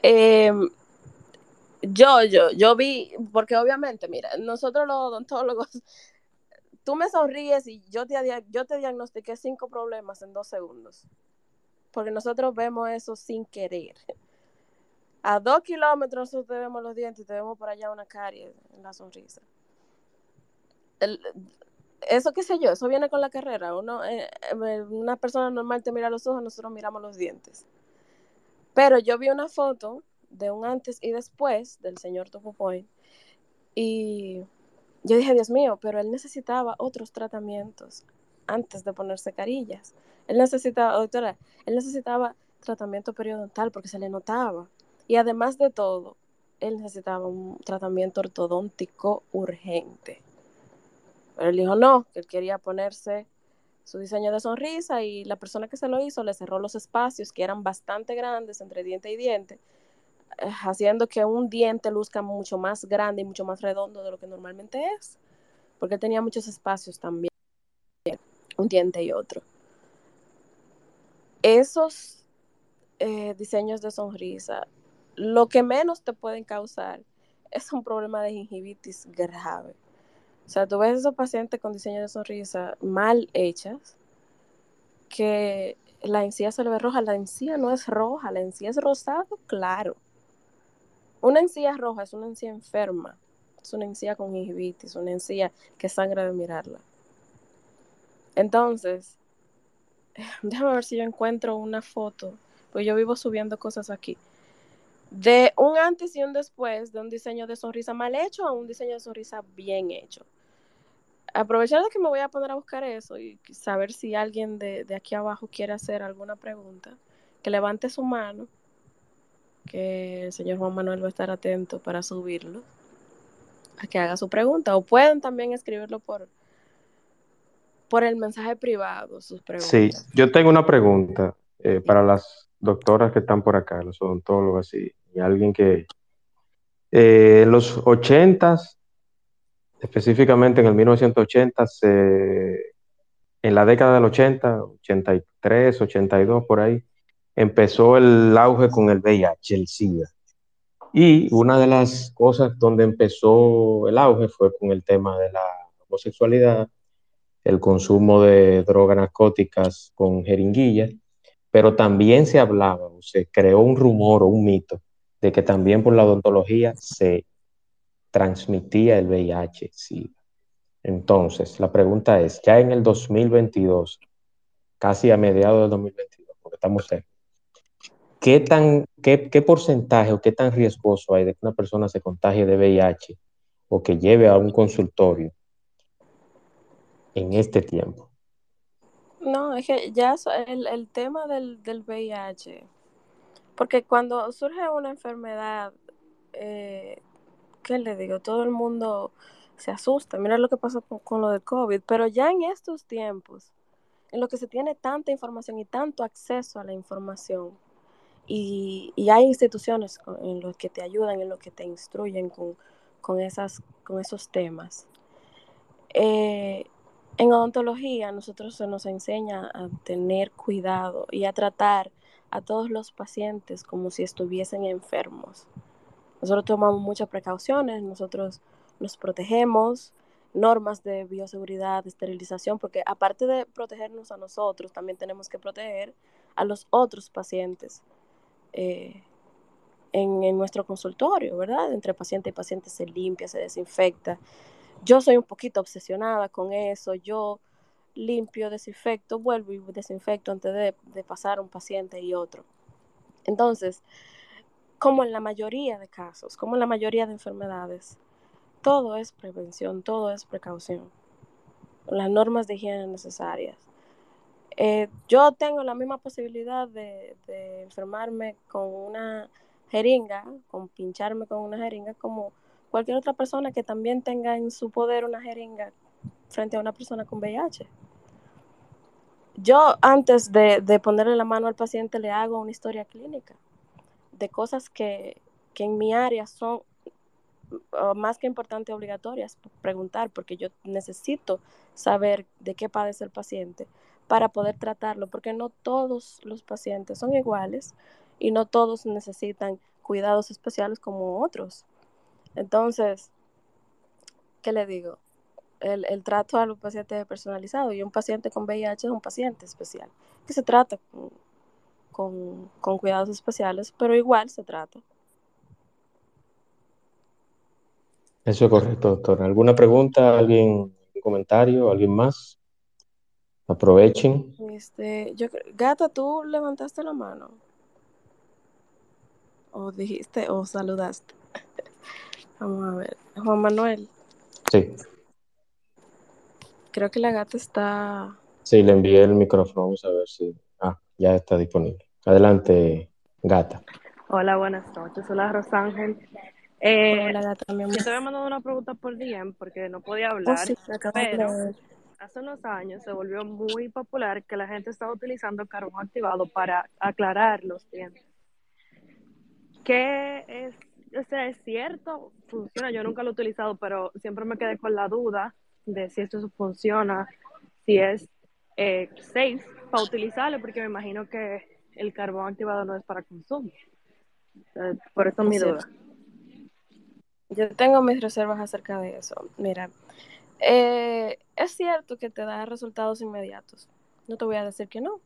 [SPEAKER 2] Em, yo, yo, yo vi, porque obviamente, mira, nosotros los odontólogos, [LAUGHS] tú me sonríes y yo te, diagnostiqué cinco problemas en dos segundos. Porque nosotros vemos eso sin querer a dos kilómetros nosotros te vemos los dientes y te vemos por allá una carie en la sonrisa. eso qué sé yo, eso viene con la carrera. Uno, eh, eh, una persona normal te mira los ojos, nosotros miramos los dientes. Pero yo vi una foto de un antes y después del señor Topo Point y yo dije, Dios mío, pero él necesitaba otros tratamientos antes de ponerse carillas. Él necesitaba, doctora, él necesitaba tratamiento periodontal porque se le notaba. Y además de todo, él necesitaba un tratamiento ortodóntico urgente. Pero él dijo no, que él quería ponerse su diseño de sonrisa y la persona que se lo hizo le cerró los espacios que eran bastante grandes entre diente y diente, haciendo que un diente luzca mucho más grande y mucho más redondo de lo que normalmente es, porque tenía muchos espacios también, un diente y otro. Esos eh, diseños de sonrisa lo que menos te pueden causar es un problema de gingivitis grave. O sea, tú ves esos pacientes con diseño de sonrisa mal hechas, que la encía se le ve roja. La encía no es roja, la encía es rosado, claro. Una encía roja es una encía enferma, es una encía con gingivitis, una encía que sangra de mirarla. Entonces, [LAUGHS] déjame ver si yo encuentro una foto, pues yo vivo subiendo cosas aquí de un antes y un después de un diseño de sonrisa mal hecho a un diseño de sonrisa bien hecho. Aprovechar de que me voy a poner a buscar eso y saber si alguien de, aquí abajo quiere hacer alguna pregunta, que levante su mano, que el señor Juan Manuel va a estar atento para subirlo, a que haga su pregunta. O pueden también escribirlo por, por el mensaje privado, sus preguntas.
[SPEAKER 1] Sí, yo tengo una pregunta eh, para las doctoras que están por acá, los odontólogos y, alguien que eh, en los 80 específicamente en el 1980, en la década del 80, 83, 82, por ahí, empezó el auge con el VIH, el SIDA. Y una de las cosas donde empezó el auge fue con el tema de la homosexualidad, el consumo de drogas narcóticas con jeringuillas pero también se hablaba, o se creó un rumor o un mito de que también por la odontología se transmitía el VIH. Sí. Entonces, la pregunta es, ya en el 2022, casi a mediados del 2022, porque estamos cerca, ¿qué, tan, qué, qué porcentaje o qué tan riesgoso hay de que una persona se contagie de VIH o que lleve a un consultorio en este tiempo?
[SPEAKER 2] No, es que ya el, el tema del, del, VIH, porque cuando surge una enfermedad, eh, ¿qué le digo? Todo el mundo se asusta. Mira lo que pasó con, con, lo de COVID, pero ya en estos tiempos, en lo que se tiene tanta información y tanto acceso a la información, y, y hay instituciones en los que te ayudan, en los que te instruyen con, con, esas, con esos temas. Eh, en odontología nosotros se nos enseña a tener cuidado y a tratar a todos los pacientes como si estuviesen enfermos. Nosotros tomamos muchas precauciones, nosotros nos protegemos, normas de bioseguridad, de esterilización, porque aparte de protegernos a nosotros, también tenemos que proteger a los otros pacientes eh, en, nuestro consultorio, ¿verdad? Entre paciente y paciente se limpia, se desinfecta, yo soy un poquito obsesionada con eso, yo limpio, desinfecto, vuelvo y desinfecto antes de, de pasar un paciente y otro. Entonces, como en la mayoría de casos, como en la mayoría de enfermedades, todo es prevención, todo es precaución. Las normas de higiene necesarias. Eh, yo tengo la misma posibilidad de, enfermarme con una jeringa, con pincharme con una jeringa, como cualquier otra persona que también tenga en su poder una jeringa frente a una persona con VIH. Yo antes de, de ponerle la mano al paciente le hago una historia clínica de cosas que, que en mi área son más que importantes obligatorias preguntar porque yo necesito saber de qué padece el paciente para poder tratarlo porque no todos los pacientes son iguales y no todos necesitan cuidados especiales como otros. Entonces, ¿qué le digo? El, el, trato a los pacientes es personalizado y un paciente con VIH es un paciente especial, que se trata con, con, con cuidados especiales, pero igual se trata.
[SPEAKER 1] Eso es correcto, doctor. ¿Alguna pregunta? ¿Alguien? ¿Un comentario? ¿Alguien más? Aprovechen.
[SPEAKER 2] Este, yo, Gata, ¿tú levantaste la mano? ¿O dijiste o saludaste? [LAUGHS] Vamos a ver. Juan Manuel.
[SPEAKER 1] Sí.
[SPEAKER 2] Creo que la gata está.
[SPEAKER 1] Sí, le envié el micrófono. Vamos a ver si. Ah, ya está disponible. Adelante, gata.
[SPEAKER 8] Hola, buenas noches. Hola, Rosángel. Eh,
[SPEAKER 2] Hola, gata. Mi amor.
[SPEAKER 8] yo te había mandado una pregunta por DM porque no podía hablar,
[SPEAKER 2] Oh, sí,
[SPEAKER 8] pero. Hace unos años se volvió muy popular que la gente estaba utilizando carbón activado para aclarar los dientes. ¿Qué es? O sea, ¿es cierto? ¿Funciona? Yo nunca lo he utilizado, pero siempre me quedé con la duda de si esto funciona, si es eh, safe para utilizarlo, porque me imagino que el carbón activado no es para consumo. Eh, por eso mi duda.
[SPEAKER 2] Yo tengo mis reservas acerca de eso. Mira, eh, es cierto que te da resultados inmediatos. No te voy a decir que no.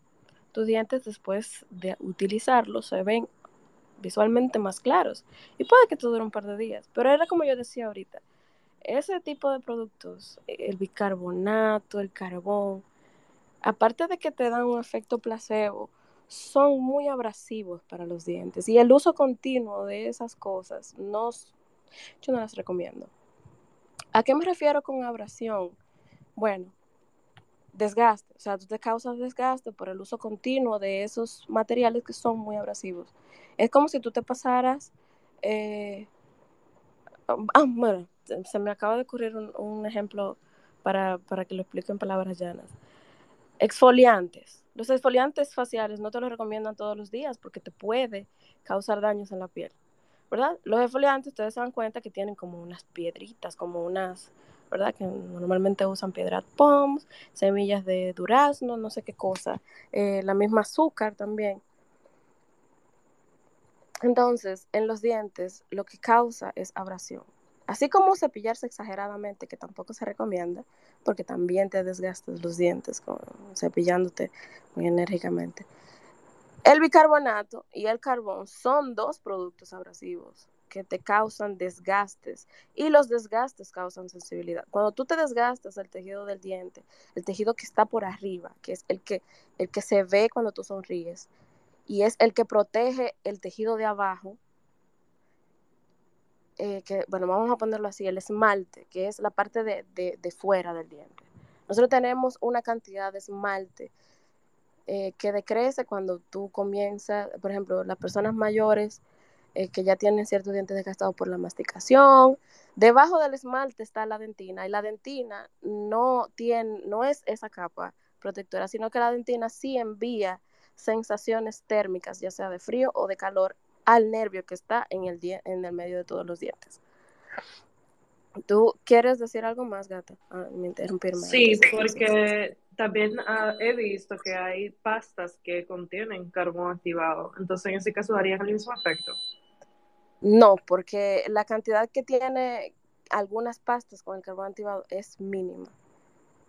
[SPEAKER 2] Tus dientes después de utilizarlos se ven visualmente más claros y puede que te dure un par de días. Pero era como yo decía ahorita, ese tipo de productos, el bicarbonato, el carbón, aparte de que te dan un efecto placebo, son muy abrasivos para los dientes y el uso continuo de esas cosas no, yo no las recomiendo. ¿A qué me refiero con abrasión? Bueno, desgaste, o sea, tú te causas desgaste por el uso continuo de esos materiales que son muy abrasivos. Es como si tú te pasaras, eh, ah, bueno, se me acaba de ocurrir un, un ejemplo para, para, que lo explique en palabras llanas. Exfoliantes. Los exfoliantes faciales no te los recomiendan todos los días porque te puede causar daños en la piel, ¿verdad? Los exfoliantes, ustedes se dan cuenta que tienen como unas piedritas, como unas, ¿verdad? Que normalmente usan piedra poms, semillas de durazno, no sé qué cosa, eh, la misma azúcar también. Entonces, en los dientes lo que causa es abrasión. Así como cepillarse exageradamente, que tampoco se recomienda, porque también te desgastas los dientes con, cepillándote muy enérgicamente. El bicarbonato y el carbón son dos productos abrasivos que te causan desgastes y los desgastes causan sensibilidad. Cuando tú te desgastas el tejido del diente, el tejido que está por arriba, que es el que, el que se ve cuando tú sonríes y es el que protege el tejido de abajo, eh, que bueno, vamos a ponerlo así, el esmalte, que es la parte de, de, de fuera del diente. Nosotros tenemos una cantidad de esmalte eh, que decrece cuando tú comienzas, por ejemplo, las personas mayores eh, que ya tienen ciertos dientes desgastados por la masticación. Debajo del esmalte está la dentina y la dentina no, tiene, no es esa capa protectora, sino que la dentina sí envía sensaciones térmicas, ya sea de frío o de calor, al nervio que está en el, en el medio de todos los dientes. ¿Tú quieres decir algo más, gata? Ah.
[SPEAKER 8] Sí, porque también uh, he visto que hay pastas que contienen carbón activado. Entonces, en ese caso, darían el mismo efecto.
[SPEAKER 2] No, porque la cantidad que tiene algunas pastas con el carbón activado es mínima.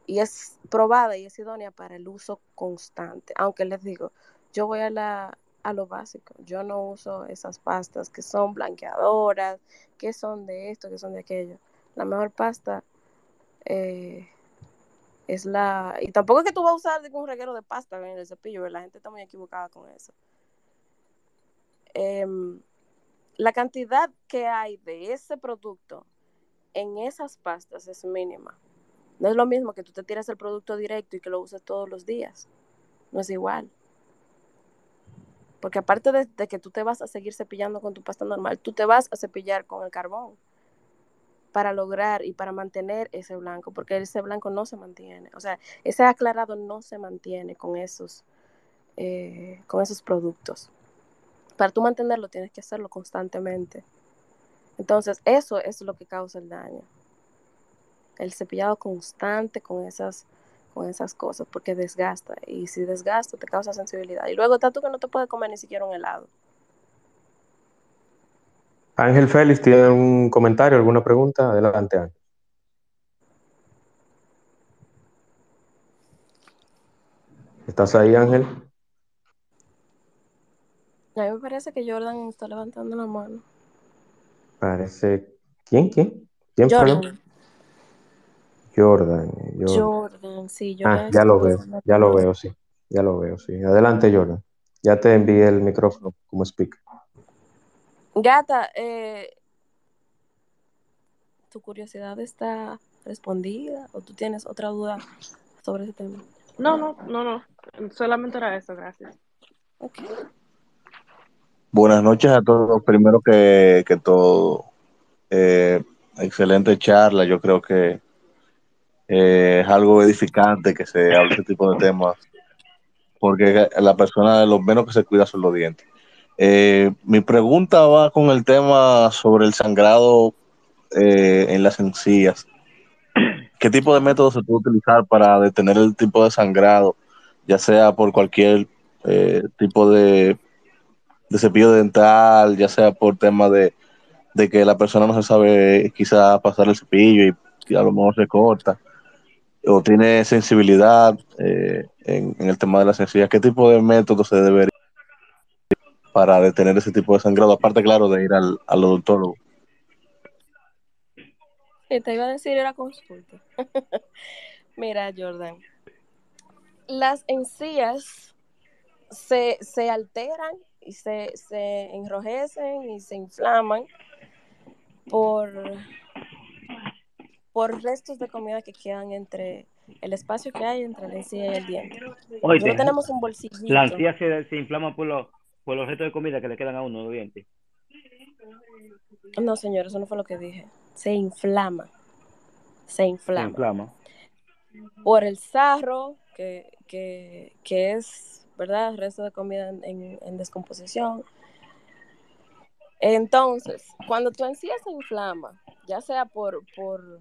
[SPEAKER 2] Y es probada y es idónea para el uso constante. Aunque les digo, yo voy a, la, a lo básico. Yo no uso esas pastas que son blanqueadoras, que son de esto, que son de aquello. La mejor pasta eh, es la... Y tampoco es que tú vas a usar un reguero de pasta en el cepillo, la gente está muy equivocada con eso. Eh, la cantidad que hay de ese producto en esas pastas es mínima. No es lo mismo que tú te tiras el producto directo y que lo uses todos los días. No es igual. Porque aparte de, que tú te vas a seguir cepillando con tu pasta normal, tú te vas a cepillar con el carbón para lograr y para mantener ese blanco, porque ese blanco no se mantiene. O sea, ese aclarado no se mantiene con esos, eh, con esos productos para tú mantenerlo tienes que hacerlo constantemente. Entonces, eso es lo que causa el daño. El cepillado constante con esas, con esas cosas, porque desgasta. Y si desgasta, te causa sensibilidad. Y luego está tú que no te puedes comer ni siquiera un helado.
[SPEAKER 1] Ángel Félix, ¿tiene un comentario, alguna pregunta? Adelante, Ángel. ¿Estás ahí, Ángel?
[SPEAKER 2] A mí me parece que Jordan está levantando la mano.
[SPEAKER 1] Parece. ¿Quién? ¿Quién? ¿Quién
[SPEAKER 2] Jordan.
[SPEAKER 1] Jordan. Jordan.
[SPEAKER 2] Jordan, sí, Jordan.
[SPEAKER 1] Ah, ya lo veo, ya lo veo, sí. Ya lo veo, sí. Adelante, Jordan. Ya te envié el micrófono como speaker.
[SPEAKER 2] Gata, eh, ¿tu curiosidad está respondida o tú tienes otra duda sobre ese tema?
[SPEAKER 8] No, no, no, no. Solamente era eso, gracias.
[SPEAKER 2] Okay.
[SPEAKER 9] Buenas noches a todos. Primero que, todo, eh, excelente charla. Yo creo que eh, es algo edificante que se hable este tipo de temas, porque la persona de lo menos que se cuida son los dientes. Eh, mi pregunta va con el tema sobre el sangrado en las encías. ¿Qué tipo de método se puede utilizar para detener el tipo de sangrado, ya sea por cualquier tipo de, de, cepillo dental, ya sea por tema de, de, que la persona no se sabe quizá pasar el cepillo y, y a lo mejor se corta, o tiene sensibilidad eh, en, en, el tema de las encías? ¿Qué tipo de método se debería para detener ese tipo de sangrado? Aparte, claro, de ir al, al odontólogo.
[SPEAKER 2] Y te iba a decir era consulta. [LAUGHS] Mira, Jordan. Las encías se, se alteran y se, se, enrojecen y se inflaman por, por restos de comida que quedan entre el espacio que hay entre la encía y el diente.
[SPEAKER 10] Oye,
[SPEAKER 2] no tenemos un bolsillito.
[SPEAKER 10] La encía se, se inflama por los, por los restos de comida que le quedan a uno los dientes.
[SPEAKER 2] No, señor, eso no fue lo que dije. Se inflama. Se inflama.
[SPEAKER 10] Se inflama.
[SPEAKER 2] Por el sarro, que, que, que es, ¿verdad? Resto de comida en, en, en, descomposición. Entonces, cuando tu encía se inflama, ya sea por, por,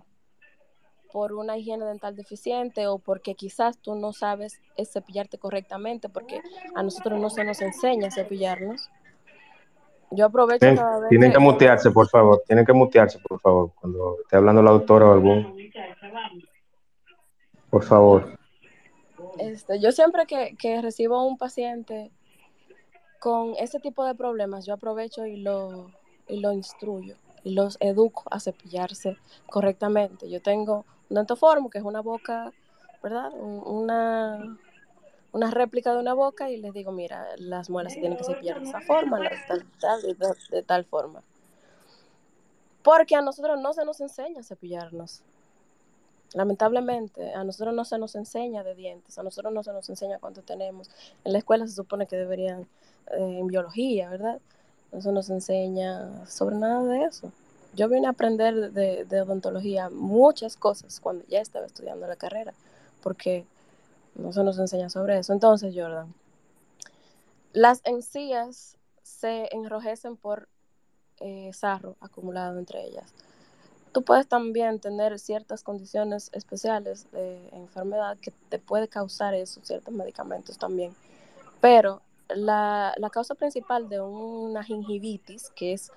[SPEAKER 2] por una higiene dental deficiente o porque quizás tú no sabes cepillarte correctamente, porque a nosotros no se nos enseña a cepillarnos. Yo aprovecho
[SPEAKER 1] tienen,
[SPEAKER 2] cada vez
[SPEAKER 1] tienen que, que mutearse, por favor. Tienen que mutearse, por favor, cuando esté hablando la doctora o algún. Por favor.
[SPEAKER 2] Este, yo siempre que, que recibo un paciente con ese tipo de problemas yo aprovecho y lo, y lo instruyo y los educo a cepillarse correctamente. Yo tengo un dentoformo, que es una boca, ¿verdad? Una, una réplica de una boca y les digo, mira, las muelas se tienen que cepillar de esa forma, de tal, tal, de, de tal forma. Porque a nosotros no se nos enseña a cepillarnos. Lamentablemente, a nosotros no se nos enseña de dientes, a nosotros no se nos enseña cuánto tenemos. En la escuela se supone que deberían, eh, en biología, ¿verdad? No se nos enseña sobre nada de eso. Yo vine a aprender de, de odontología muchas cosas cuando ya estaba estudiando la carrera, porque no se nos enseña sobre eso. Entonces, Jordan, las encías se enrojecen por eh, sarro acumulado entre ellas. Tú puedes también tener ciertas condiciones especiales de enfermedad que te puede causar eso, ciertos medicamentos también. Pero la, la causa principal de una gingivitis, que es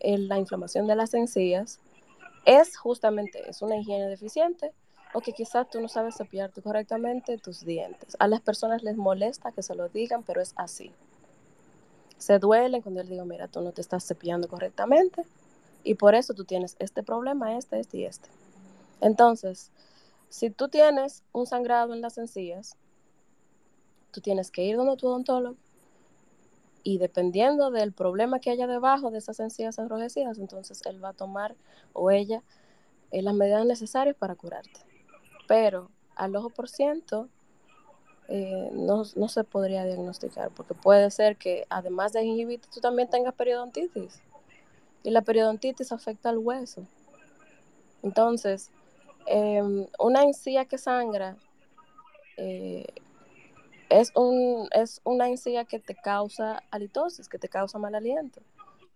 [SPEAKER 2] eh, la inflamación de las encías, es justamente es una higiene deficiente o que quizás tú no sabes cepillarte correctamente tus dientes. A las personas les molesta que se lo digan, pero es así. Se duelen cuando les digo, mira, tú no te estás cepillando correctamente y por eso tú tienes este problema, este, este y este. Entonces, si tú tienes un sangrado en las encías, tú tienes que ir donde tu odontólogo y dependiendo del problema que haya debajo de esas encías enrojecidas, entonces él va a tomar o ella eh, las medidas necesarias para curarte. Pero al ojo por ciento eh, no, no, se podría diagnosticar porque puede ser que además de gingivitis tú también tengas periodontitis y la periodontitis afecta al hueso. Entonces, eh, una encía que sangra eh, es, un, es una encía que te causa halitosis, que te causa mal aliento,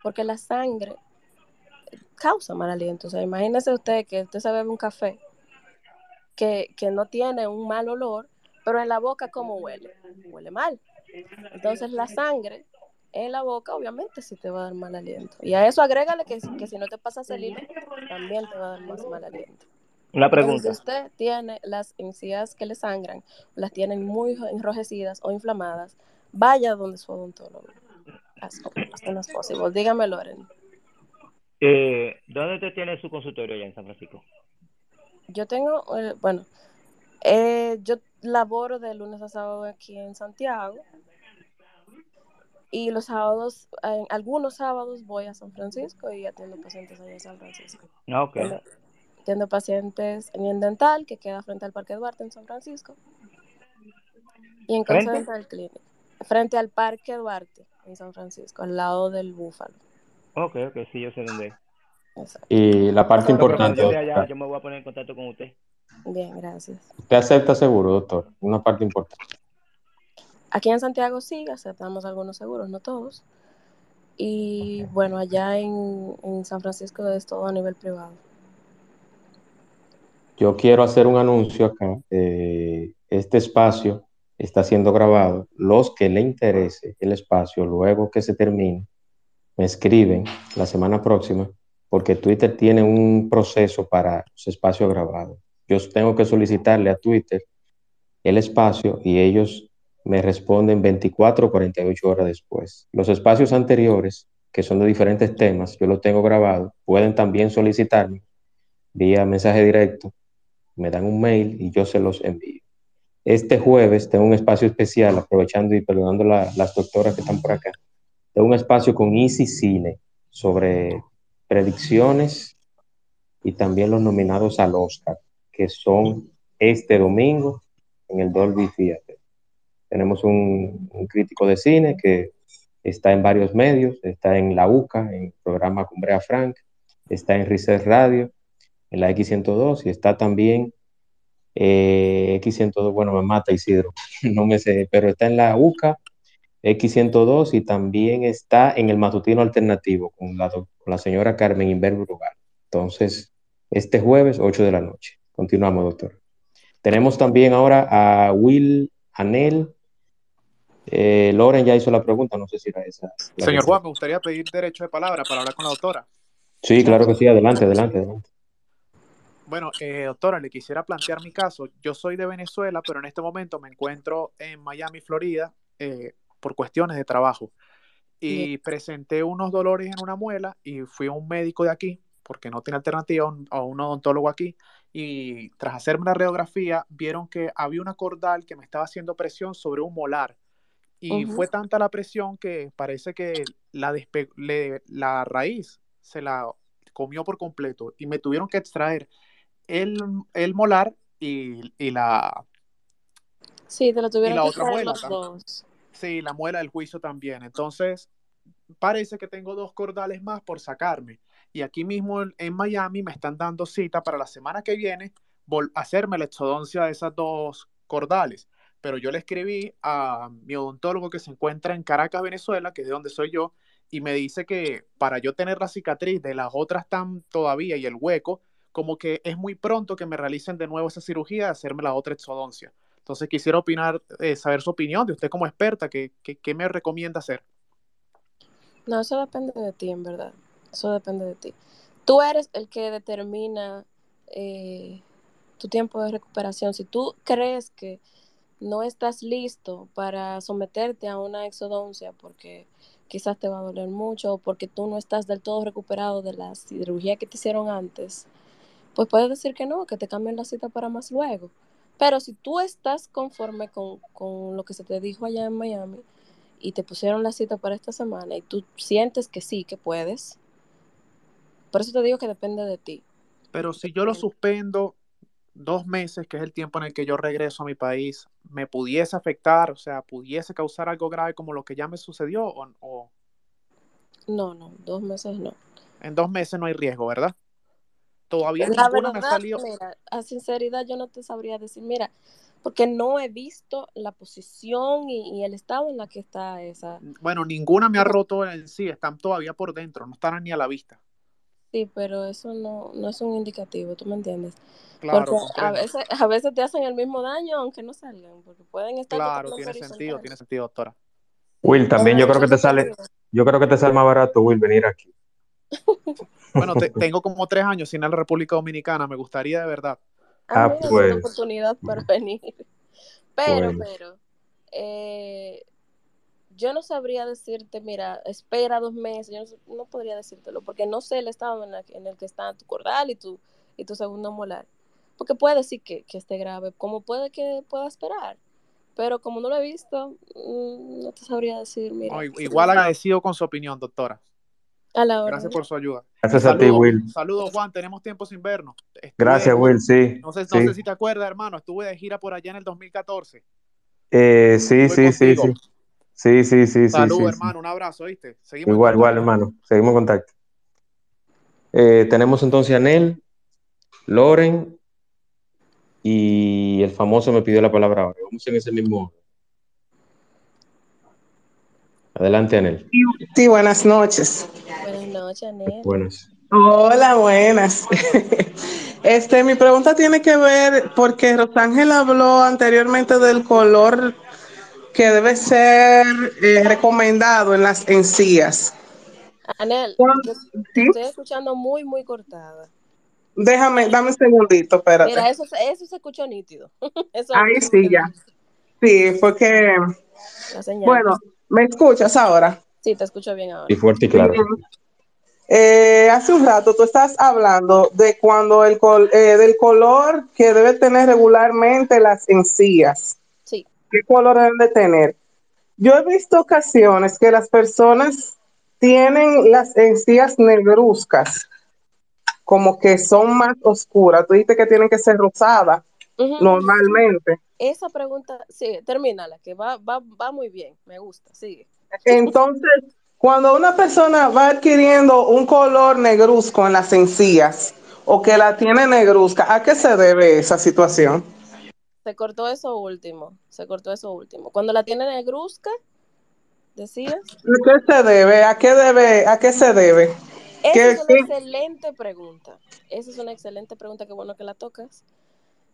[SPEAKER 2] porque la sangre causa mal aliento. O sea, imagínese usted que usted se bebe un café que, que no tiene un mal olor, pero en la boca, ¿cómo huele? Huele mal. Entonces la sangre en la boca, obviamente sí te va a dar mal aliento. Y a eso agrégale que, que si no te pasas el hilo, también te va a dar más mal aliento.
[SPEAKER 10] Una pregunta.
[SPEAKER 2] Si usted tiene las encías que le sangran, las tienen muy enrojecidas o inflamadas, vaya donde su odontólogo. As, as posible. Dígame, Loren.
[SPEAKER 10] Eh, ¿Dónde usted tiene su consultorio allá en San Francisco?
[SPEAKER 2] Yo tengo, eh, bueno, eh, yo laboro de lunes a sábado aquí en Santiago. Y los sábados, en algunos sábados voy a San Francisco y atiendo pacientes allá en San Francisco.
[SPEAKER 10] Ah, ok.
[SPEAKER 2] Atiendo, atiendo pacientes en el dental, que queda frente al Parque Duarte en San Francisco. Y en Casa
[SPEAKER 10] ¿Frente?
[SPEAKER 2] Dental Clinic, frente al Parque Duarte en San Francisco, al lado del Búfalo.
[SPEAKER 10] Ok, ok, sí, yo sé dónde es.
[SPEAKER 2] Exacto.
[SPEAKER 1] Y la parte importante,
[SPEAKER 10] yo allá, yo me voy a poner en contacto con usted.
[SPEAKER 2] Bien, gracias.
[SPEAKER 1] ¿usted acepta seguro, doctor? Una parte importante.
[SPEAKER 2] Aquí en Santiago sí, aceptamos algunos seguros, no todos. Y bueno, allá en, en San Francisco es todo a nivel privado.
[SPEAKER 1] Yo quiero hacer un anuncio acá. eh, este espacio está siendo grabado. Los que le interese el espacio, luego que se termine, me escriben la semana próxima, porque Twitter tiene un proceso para los espacios grabados. Yo tengo que solicitarle a Twitter el espacio y ellos me responden 24 o 48 horas después. Los espacios anteriores, que son de diferentes temas, yo los tengo grabados, pueden también solicitarme vía mensaje directo, me dan un mail y yo se los envío. Este jueves tengo un espacio especial, aprovechando y perdonando la- las doctoras que están por acá. Tengo un espacio con Easy Cine sobre predicciones y también los nominados al Oscar, que son este domingo en el Dolby Theater. Tenemos un, crítico de cine que está en varios medios, está en la UCA, en el programa con Brea Frank, está en Reset Radio, en la X102 y está también eh, X102, bueno, me mata Isidro, [LAUGHS] no me sé, pero está en la UCA, X102 y también está en el matutino alternativo con la, doc- con la señora Carmen Inver Brugal. Entonces, este jueves, 8 de la noche. Continuamos, doctor. Tenemos también ahora a Will Anel. Eh, Loren ya hizo la pregunta, no sé si era esa.
[SPEAKER 11] Señor. Juan, me gustaría pedir derecho de palabra para hablar con la doctora.
[SPEAKER 1] Sí, claro que sí, adelante, adelante, adelante.
[SPEAKER 11] Bueno, eh, doctora, le quisiera plantear mi caso. Yo soy de Venezuela, pero en este momento me encuentro en Miami, Florida. Eh, por cuestiones de trabajo. Y presenté unos dolores en una muela y fui a un médico de aquí, porque no tiene alternativa, a un odontólogo aquí. Y tras hacerme la radiografía, vieron que había una cordal que me estaba haciendo presión sobre un molar. Y fue tanta la presión que parece que la, le- la raíz se la comió por completo y me tuvieron que extraer el, el molar y, y la,
[SPEAKER 2] Sí, te lo tuvieron
[SPEAKER 11] la
[SPEAKER 2] que
[SPEAKER 11] otra muela.
[SPEAKER 2] los dos.
[SPEAKER 11] Sí, la muela del juicio también. Entonces, parece que tengo dos cordales más por sacarme. Y aquí mismo en, Miami me están dando cita para la semana que viene hacerme la exodoncia de esas dos cordales. Pero yo le escribí a mi odontólogo que se encuentra en Caracas, Venezuela, que es de donde soy yo, y me dice que para yo tener la cicatriz de las otras tan todavía y el hueco, como que es muy pronto que me realicen de nuevo esa cirugía de hacerme la otra exodoncia. Entonces quisiera opinar, eh, saber su opinión de usted como experta, ¿qué, qué, me recomienda hacer?
[SPEAKER 2] No, eso depende de ti, en verdad. Eso depende de ti. Tú eres el que determina eh, tu tiempo de recuperación. Si tú crees que no estás listo para someterte a una exodoncia porque quizás te va a doler mucho o porque tú no estás del todo recuperado de la cirugía que te hicieron antes, pues puedes decir que no, que te cambien la cita para más luego. Pero si tú estás conforme con, con lo que se te dijo allá en Miami y te pusieron la cita para esta semana y tú sientes que sí, que puedes, por eso te digo que depende de ti.
[SPEAKER 11] Pero si yo lo suspendo dos meses, que es el tiempo en el que yo regreso a mi país, ¿me pudiese afectar? O sea, ¿pudiese causar algo grave como lo que ya me sucedió? ¿O, o
[SPEAKER 2] No, no, dos meses no.
[SPEAKER 11] en dos meses no hay riesgo, verdad? Todavía
[SPEAKER 2] La
[SPEAKER 11] ninguna me ha
[SPEAKER 2] verdad,
[SPEAKER 11] salido.
[SPEAKER 2] mira, a sinceridad yo no te sabría decir, mira, porque no he visto la posición y, y el estado en la que está esa.
[SPEAKER 11] Bueno, ninguna me ha roto en sí, están todavía por dentro, no están ni a la vista.
[SPEAKER 2] Sí, pero eso no, no es un indicativo, ¿tú me entiendes?
[SPEAKER 11] Claro,
[SPEAKER 2] Porque a veces, a veces te hacen el mismo daño aunque no salgan, porque pueden estar
[SPEAKER 11] Claro, tiene sentido, tiene sentido, doctora.
[SPEAKER 1] Will, también yo creo que te sale, yo creo que te sale más barato, Will, venir aquí.
[SPEAKER 11] Bueno, te- [LAUGHS] tengo como tres años sin ir a la República Dominicana, me gustaría de verdad.
[SPEAKER 2] ah,
[SPEAKER 1] Ah,
[SPEAKER 2] mira, es una
[SPEAKER 1] pues,
[SPEAKER 2] oportunidad para [LAUGHS] venir. Pero,
[SPEAKER 1] pues,
[SPEAKER 2] pero, eh, yo no sabría decirte, mira, espera dos meses, yo no, sé- no podría decírtelo, porque no sé el estado en, la que- en el que está tu cordal y tu, y tu segundo molar. Porque puede decir que, que esté grave, como puede que pueda esperar. Pero como no lo he visto, mm, no te sabría decir, mira,
[SPEAKER 11] i- igual agradecido con su opinión, doctora.
[SPEAKER 2] a la
[SPEAKER 11] Gracias
[SPEAKER 2] orden.
[SPEAKER 11] por su ayuda.
[SPEAKER 1] Gracias a ti,
[SPEAKER 11] saludos,
[SPEAKER 1] Will.
[SPEAKER 11] saludos Juan, tenemos tiempo sin vernos. Estuve,
[SPEAKER 1] Gracias, Will, sí,
[SPEAKER 11] no sé, no sé
[SPEAKER 1] sí.
[SPEAKER 11] si te acuerdas, hermano, estuve de gira por allá en el 2014.
[SPEAKER 1] Eh, sí, sí, sí,
[SPEAKER 11] contigo.
[SPEAKER 1] Sí. Sí, sí, sí, sí,
[SPEAKER 11] hermano, un abrazo, ¿viste? Seguimos
[SPEAKER 1] Igual, igual,
[SPEAKER 11] contacto.
[SPEAKER 1] hermano. Seguimos en contacto. Eh, tenemos entonces a Nel, Loren y el famoso me pidió la palabra ahora. Vamos en ese mismo orden. Adelante, Anel.
[SPEAKER 12] Sí, buenas noches.
[SPEAKER 2] Buenas noches, Anel.
[SPEAKER 1] Buenas.
[SPEAKER 12] Hola, buenas. [LAUGHS] Este, mi pregunta tiene que ver porque Rosángel habló anteriormente del color que debe ser eh, recomendado en las encías.
[SPEAKER 2] Anel,
[SPEAKER 12] ¿Cuál-
[SPEAKER 2] te, te
[SPEAKER 12] ¿Sí?
[SPEAKER 2] estoy escuchando muy, muy cortada.
[SPEAKER 12] Déjame, dame un segundito, espérate.
[SPEAKER 2] Mira, eso, se- eso se escuchó nítido. [LAUGHS] Eso
[SPEAKER 12] Ahí sí, ya. Sí, porque, bueno, ¿me escuchas ahora?
[SPEAKER 2] Sí, te escucho bien ahora.
[SPEAKER 1] Y fuerte y claro.
[SPEAKER 12] Eh, hace un rato tú estás hablando de cuando el col- eh, del color que debe tener regularmente las encías. ¿Qué color deben de tener? Yo he visto ocasiones que las personas tienen las encías negruzcas, como que son más oscuras. Tú dices que tienen que ser rosadas normalmente.
[SPEAKER 2] Esa pregunta, sí, termínala, que va, va, va muy bien, me gusta, sigue.
[SPEAKER 12] Entonces, cuando una persona va adquiriendo un color negruzco en las encías o que la tiene negruzca, ¿a qué se debe esa situación?
[SPEAKER 2] Se cortó eso último, se cortó eso último. Cuando la tiene negruzca, decías,
[SPEAKER 12] ¿A qué se debe? ¿A qué debe? ¿A qué se debe?
[SPEAKER 2] esa
[SPEAKER 12] ¿Qué-
[SPEAKER 2] es una
[SPEAKER 12] qué-
[SPEAKER 2] excelente pregunta. Esa es una excelente pregunta, qué bueno que la tocas.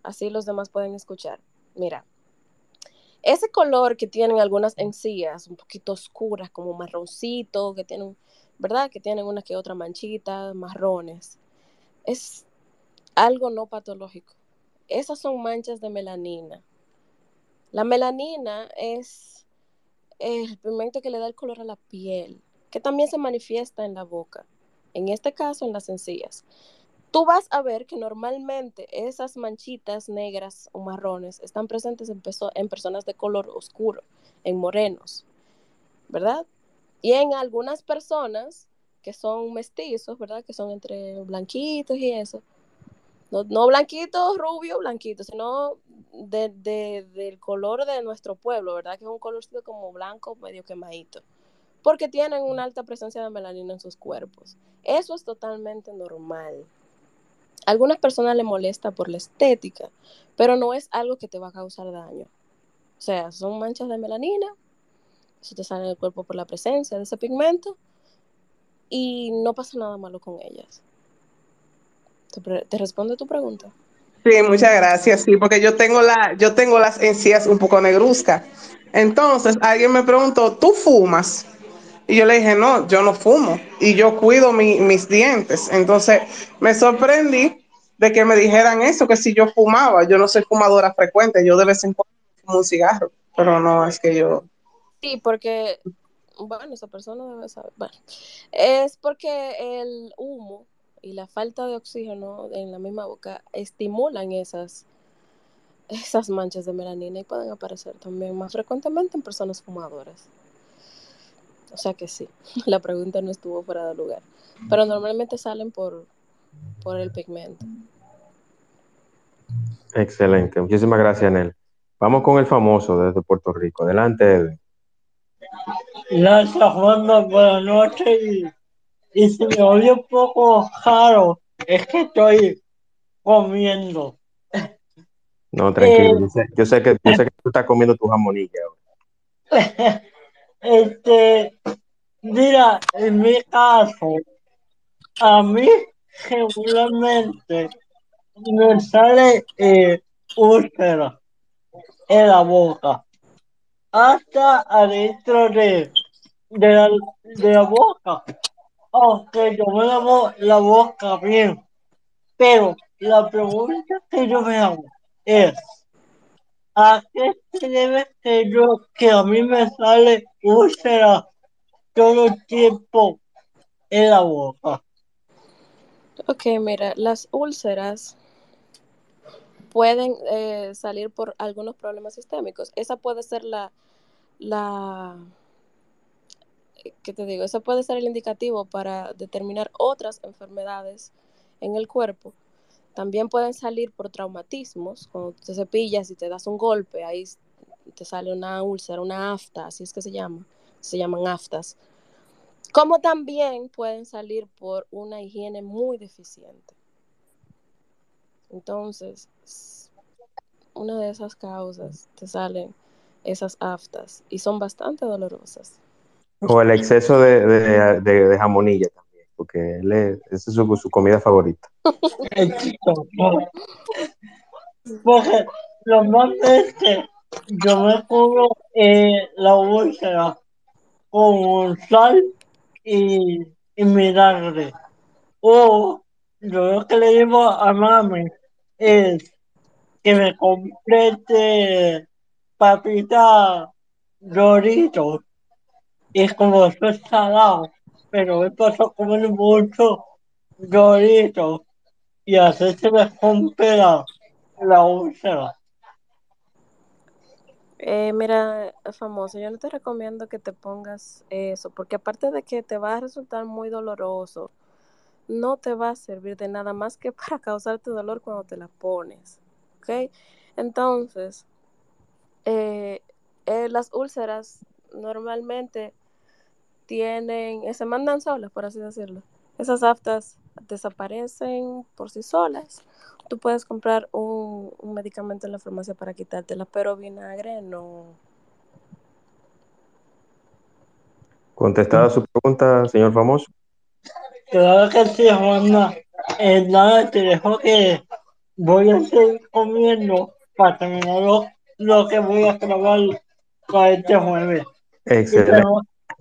[SPEAKER 2] Así los demás pueden escuchar. Mira, ese color que tienen algunas encías, un poquito oscuras, como marroncito, que tienen, ¿verdad? Que tienen una que otra manchita, marrones. Es algo no patológico. Esas son manchas de melanina. La melanina es el pigmento que le da el color a la piel, que también se manifiesta en la boca, en este caso en las encías. Tú vas a ver que normalmente esas manchitas negras o marrones están presentes en, en personas de color oscuro, en morenos, ¿verdad? Y en algunas personas que son mestizos, ¿verdad? Que son entre blanquitos y eso. No, no blanquitos, rubio, blanquitos, sino de, de, del color de nuestro pueblo, ¿verdad? Que es un colorcito como blanco, medio quemadito. Porque tienen una alta presencia de melanina en sus cuerpos. Eso es totalmente normal. A algunas personas les molesta por la estética, pero no es algo que te va a causar daño. O sea, son manchas de melanina, eso te sale en el cuerpo por la presencia de ese pigmento y no pasa nada malo con ellas. ¿Te, te responde tu pregunta?
[SPEAKER 12] Sí, muchas gracias. Sí, porque yo tengo la, yo tengo las encías un poco negruzcas. Entonces, alguien me preguntó, ¿tú fumas? Y yo le dije, no, yo no fumo y yo cuido mi, mis dientes. Entonces, me sorprendí de que me dijeran eso, que si yo fumaba, yo no soy fumadora frecuente, yo de vez en cuando fumo un cigarro, pero no es que yo...
[SPEAKER 2] Sí, porque, bueno, esa persona debe saber. Bueno, es porque el humo y la falta de oxígeno en la misma boca estimulan esas, esas manchas de melanina y pueden aparecer también más frecuentemente en personas fumadoras. O sea que sí, [LAUGHS] la pregunta no estuvo fuera de lugar. Pero normalmente salen por, por el pigmento.
[SPEAKER 1] Excelente, muchísimas gracias, Nel. Vamos con el famoso desde Puerto Rico. Adelante, Edwin.
[SPEAKER 13] Gracias, Juanma, buenas noches. Y, si me oye un poco raro, es que estoy comiendo.
[SPEAKER 1] No, tranquilo. yo, sé, yo, sé, que, yo sé que tú estás comiendo tu jamonilla. [LAUGHS]
[SPEAKER 13] Este, mira, en mi caso, a mí regularmente me sale eh, úlcera en la boca, hasta adentro de, de, la, de la boca, aunque yo me lavo la boca bien. Pero la pregunta que yo me hago es, ¿a qué se debe que yo, que a mí me sale úlcera todo el tiempo en la boca?
[SPEAKER 2] Ok, mira, las úlceras pueden eh, salir por algunos problemas sistémicos. Esa puede ser la, la, ¿qué te digo? Ese puede ser el indicativo para determinar otras enfermedades en el cuerpo. También pueden salir por traumatismos, cuando te cepillas y te das un golpe, ahí te sale una úlcera, una afta, así es que se llama, se llaman aftas. Como también pueden salir por una higiene muy deficiente. Entonces, una de esas causas te salen esas aftas y son bastante dolorosas.
[SPEAKER 1] O el exceso de, de, jamonilla también, porque él es, esa es su, comida favorita.
[SPEAKER 13] Porque lo más es que yo me cubro la úlcera con sal y, y vinagre. O yo lo que le digo a mami es que me complete papita doritos y como eso es salado, pero me paso comer mucho doritos y así se me rompe la, la úlcera.
[SPEAKER 2] Eh, mira, famoso, yo no te recomiendo que te pongas eso, porque aparte de que te va a resultar muy doloroso, no te va a servir de nada más que [LAUGHS] para causarte dolor cuando te la pones. ¿Ok? Entonces, eh, eh, las úlceras normalmente tienen, eh, se mandan solas, por así decirlo. Esas aftas desaparecen por sí solas. Tú puedes comprar un, un medicamento en la farmacia para quitártela, pero vinagre no.
[SPEAKER 1] Contestada su pregunta, señor famoso.
[SPEAKER 13] Claro que sí, Juana. Eh, nada, te dejo que voy a seguir comiendo para terminar lo, lo que voy a grabar para este jueves.
[SPEAKER 1] Excelente.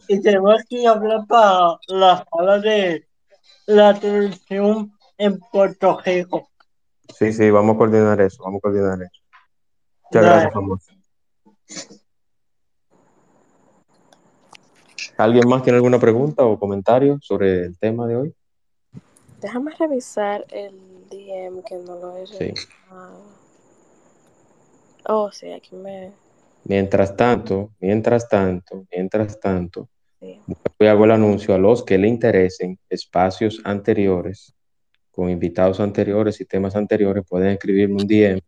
[SPEAKER 13] Y tenemos que hablar para la sala de la televisión en Puerto Rico.
[SPEAKER 1] Sí, sí, vamos a coordinar eso, vamos a coordinar eso. Muchas
[SPEAKER 13] Dale.
[SPEAKER 1] gracias, famoso. ¿Alguien más tiene alguna pregunta o comentario sobre el tema de hoy?
[SPEAKER 2] Déjame revisar el DM que no lo he
[SPEAKER 1] Sí.
[SPEAKER 2] Oh, sí, aquí me...
[SPEAKER 1] Mientras tanto, mientras tanto, mientras tanto, A hago el anuncio a los que le interesen espacios anteriores, con invitados anteriores y temas anteriores, pueden escribirme un DM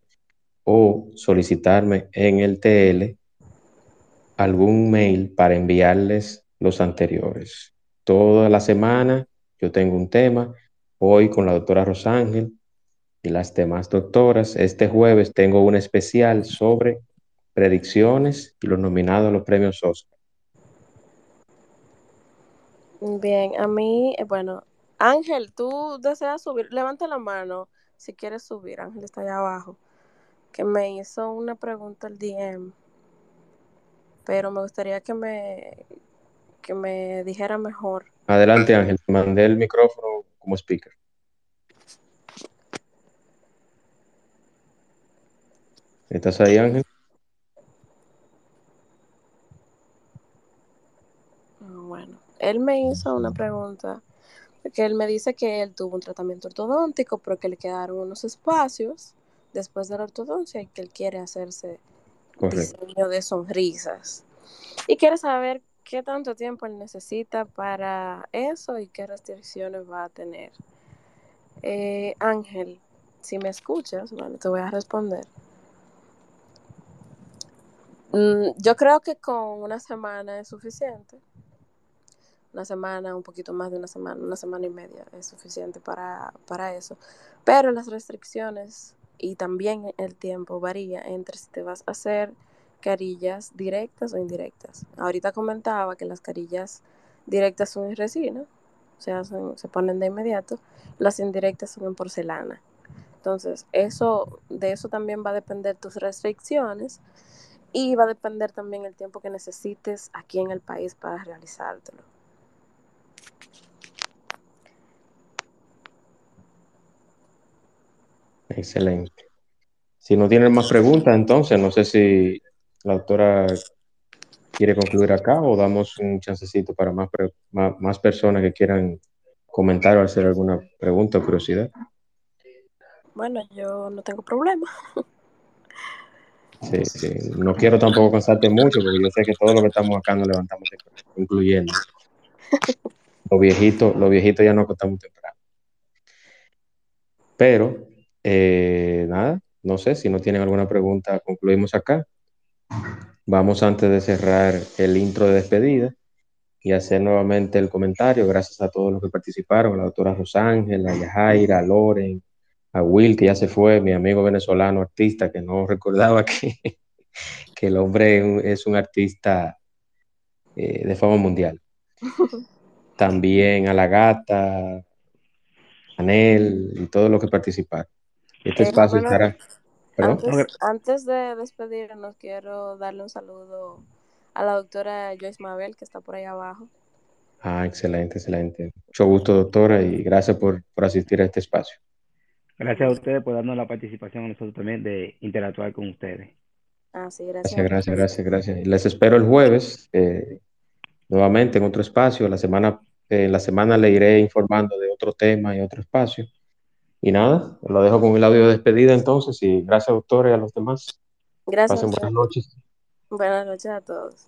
[SPEAKER 1] o solicitarme en el TL algún mail para enviarles los anteriores. Toda la semana yo tengo un tema, hoy con la doctora Rosángel y las demás doctoras. Este jueves tengo un especial sobre predicciones y los nominados a los premios Oscar.
[SPEAKER 2] Bien, a mí, eh, bueno, Ángel, tú deseas subir, levanta la mano si quieres subir, Ángel está allá abajo, que me hizo una pregunta al DM, pero me gustaría que me, que me dijera mejor.
[SPEAKER 1] Adelante, Ángel, te mandé el micrófono como speaker. ¿Estás ahí, Ángel?
[SPEAKER 2] Bueno, él me hizo una pregunta, porque él me dice que él tuvo un tratamiento ortodóntico, pero que le quedaron unos espacios después de la ortodoncia y que él quiere hacerse
[SPEAKER 1] Correcto.
[SPEAKER 2] diseño de sonrisas. Y quiere saber qué tanto tiempo él necesita para eso y qué restricciones va a tener. Eh, Ángel, si me escuchas, bueno, te voy a responder. Mm, yo creo que con una semana es suficiente. Una semana, un poquito más de una semana, una semana y media es suficiente para, para eso. Pero las restricciones y también el tiempo varía entre si te vas a hacer carillas directas o indirectas. Ahorita comentaba que las carillas directas son en resina, se hacen, se ponen de inmediato, las indirectas son en porcelana. Entonces, eso, de eso también va a depender tus restricciones y va a depender también el tiempo que necesites aquí en el país para realizártelo.
[SPEAKER 1] Excelente. Si no tienen más preguntas, entonces no sé si la doctora quiere concluir acá o damos un chancecito para más, pre- más, más personas que quieran comentar o hacer alguna pregunta o curiosidad.
[SPEAKER 2] Bueno, yo no tengo problema.
[SPEAKER 1] Sí, sí. No quiero tampoco cansarte mucho porque yo sé que todos los que estamos acá nos levantamos incluyendo. [LAUGHS] Los viejitos, los viejitos ya nos acostamos temprano. Pero, eh, nada, no sé si no tienen alguna pregunta, concluimos acá. Vamos antes de cerrar el intro de despedida y hacer nuevamente el comentario. Gracias a todos los que participaron, a la doctora Rosángela, a Yajaira, a Loren, a Will, que ya se fue, mi amigo venezolano artista, que no [LAUGHS] recordaba que, que el hombre es un artista eh, de fama mundial. [LAUGHS] También a la gata, a Nel y todos los que participaron. Este
[SPEAKER 2] Eh,
[SPEAKER 1] espacio
[SPEAKER 2] bueno,
[SPEAKER 1] estará.
[SPEAKER 2] Antes, antes de despedirnos, quiero darle un saludo a la doctora Joyce Mabel, que está por ahí abajo.
[SPEAKER 1] Ah, excelente, excelente. Mucho gusto, doctora, y gracias por, por asistir a este espacio.
[SPEAKER 10] Gracias a ustedes por darnos la participación a nosotros también de interactuar con ustedes.
[SPEAKER 2] Ah, sí, gracias.
[SPEAKER 1] Gracias, gracias, gracias, gracias. Les espero el jueves, eh, nuevamente en otro espacio. La semana, eh, la semana le iré informando de otro tema y otro espacio. Y nada, lo dejo con el audio de despedida entonces y gracias, doctora, y a los demás.
[SPEAKER 2] Gracias.
[SPEAKER 1] Pasen buenas noches.
[SPEAKER 2] Buenas noches a todos.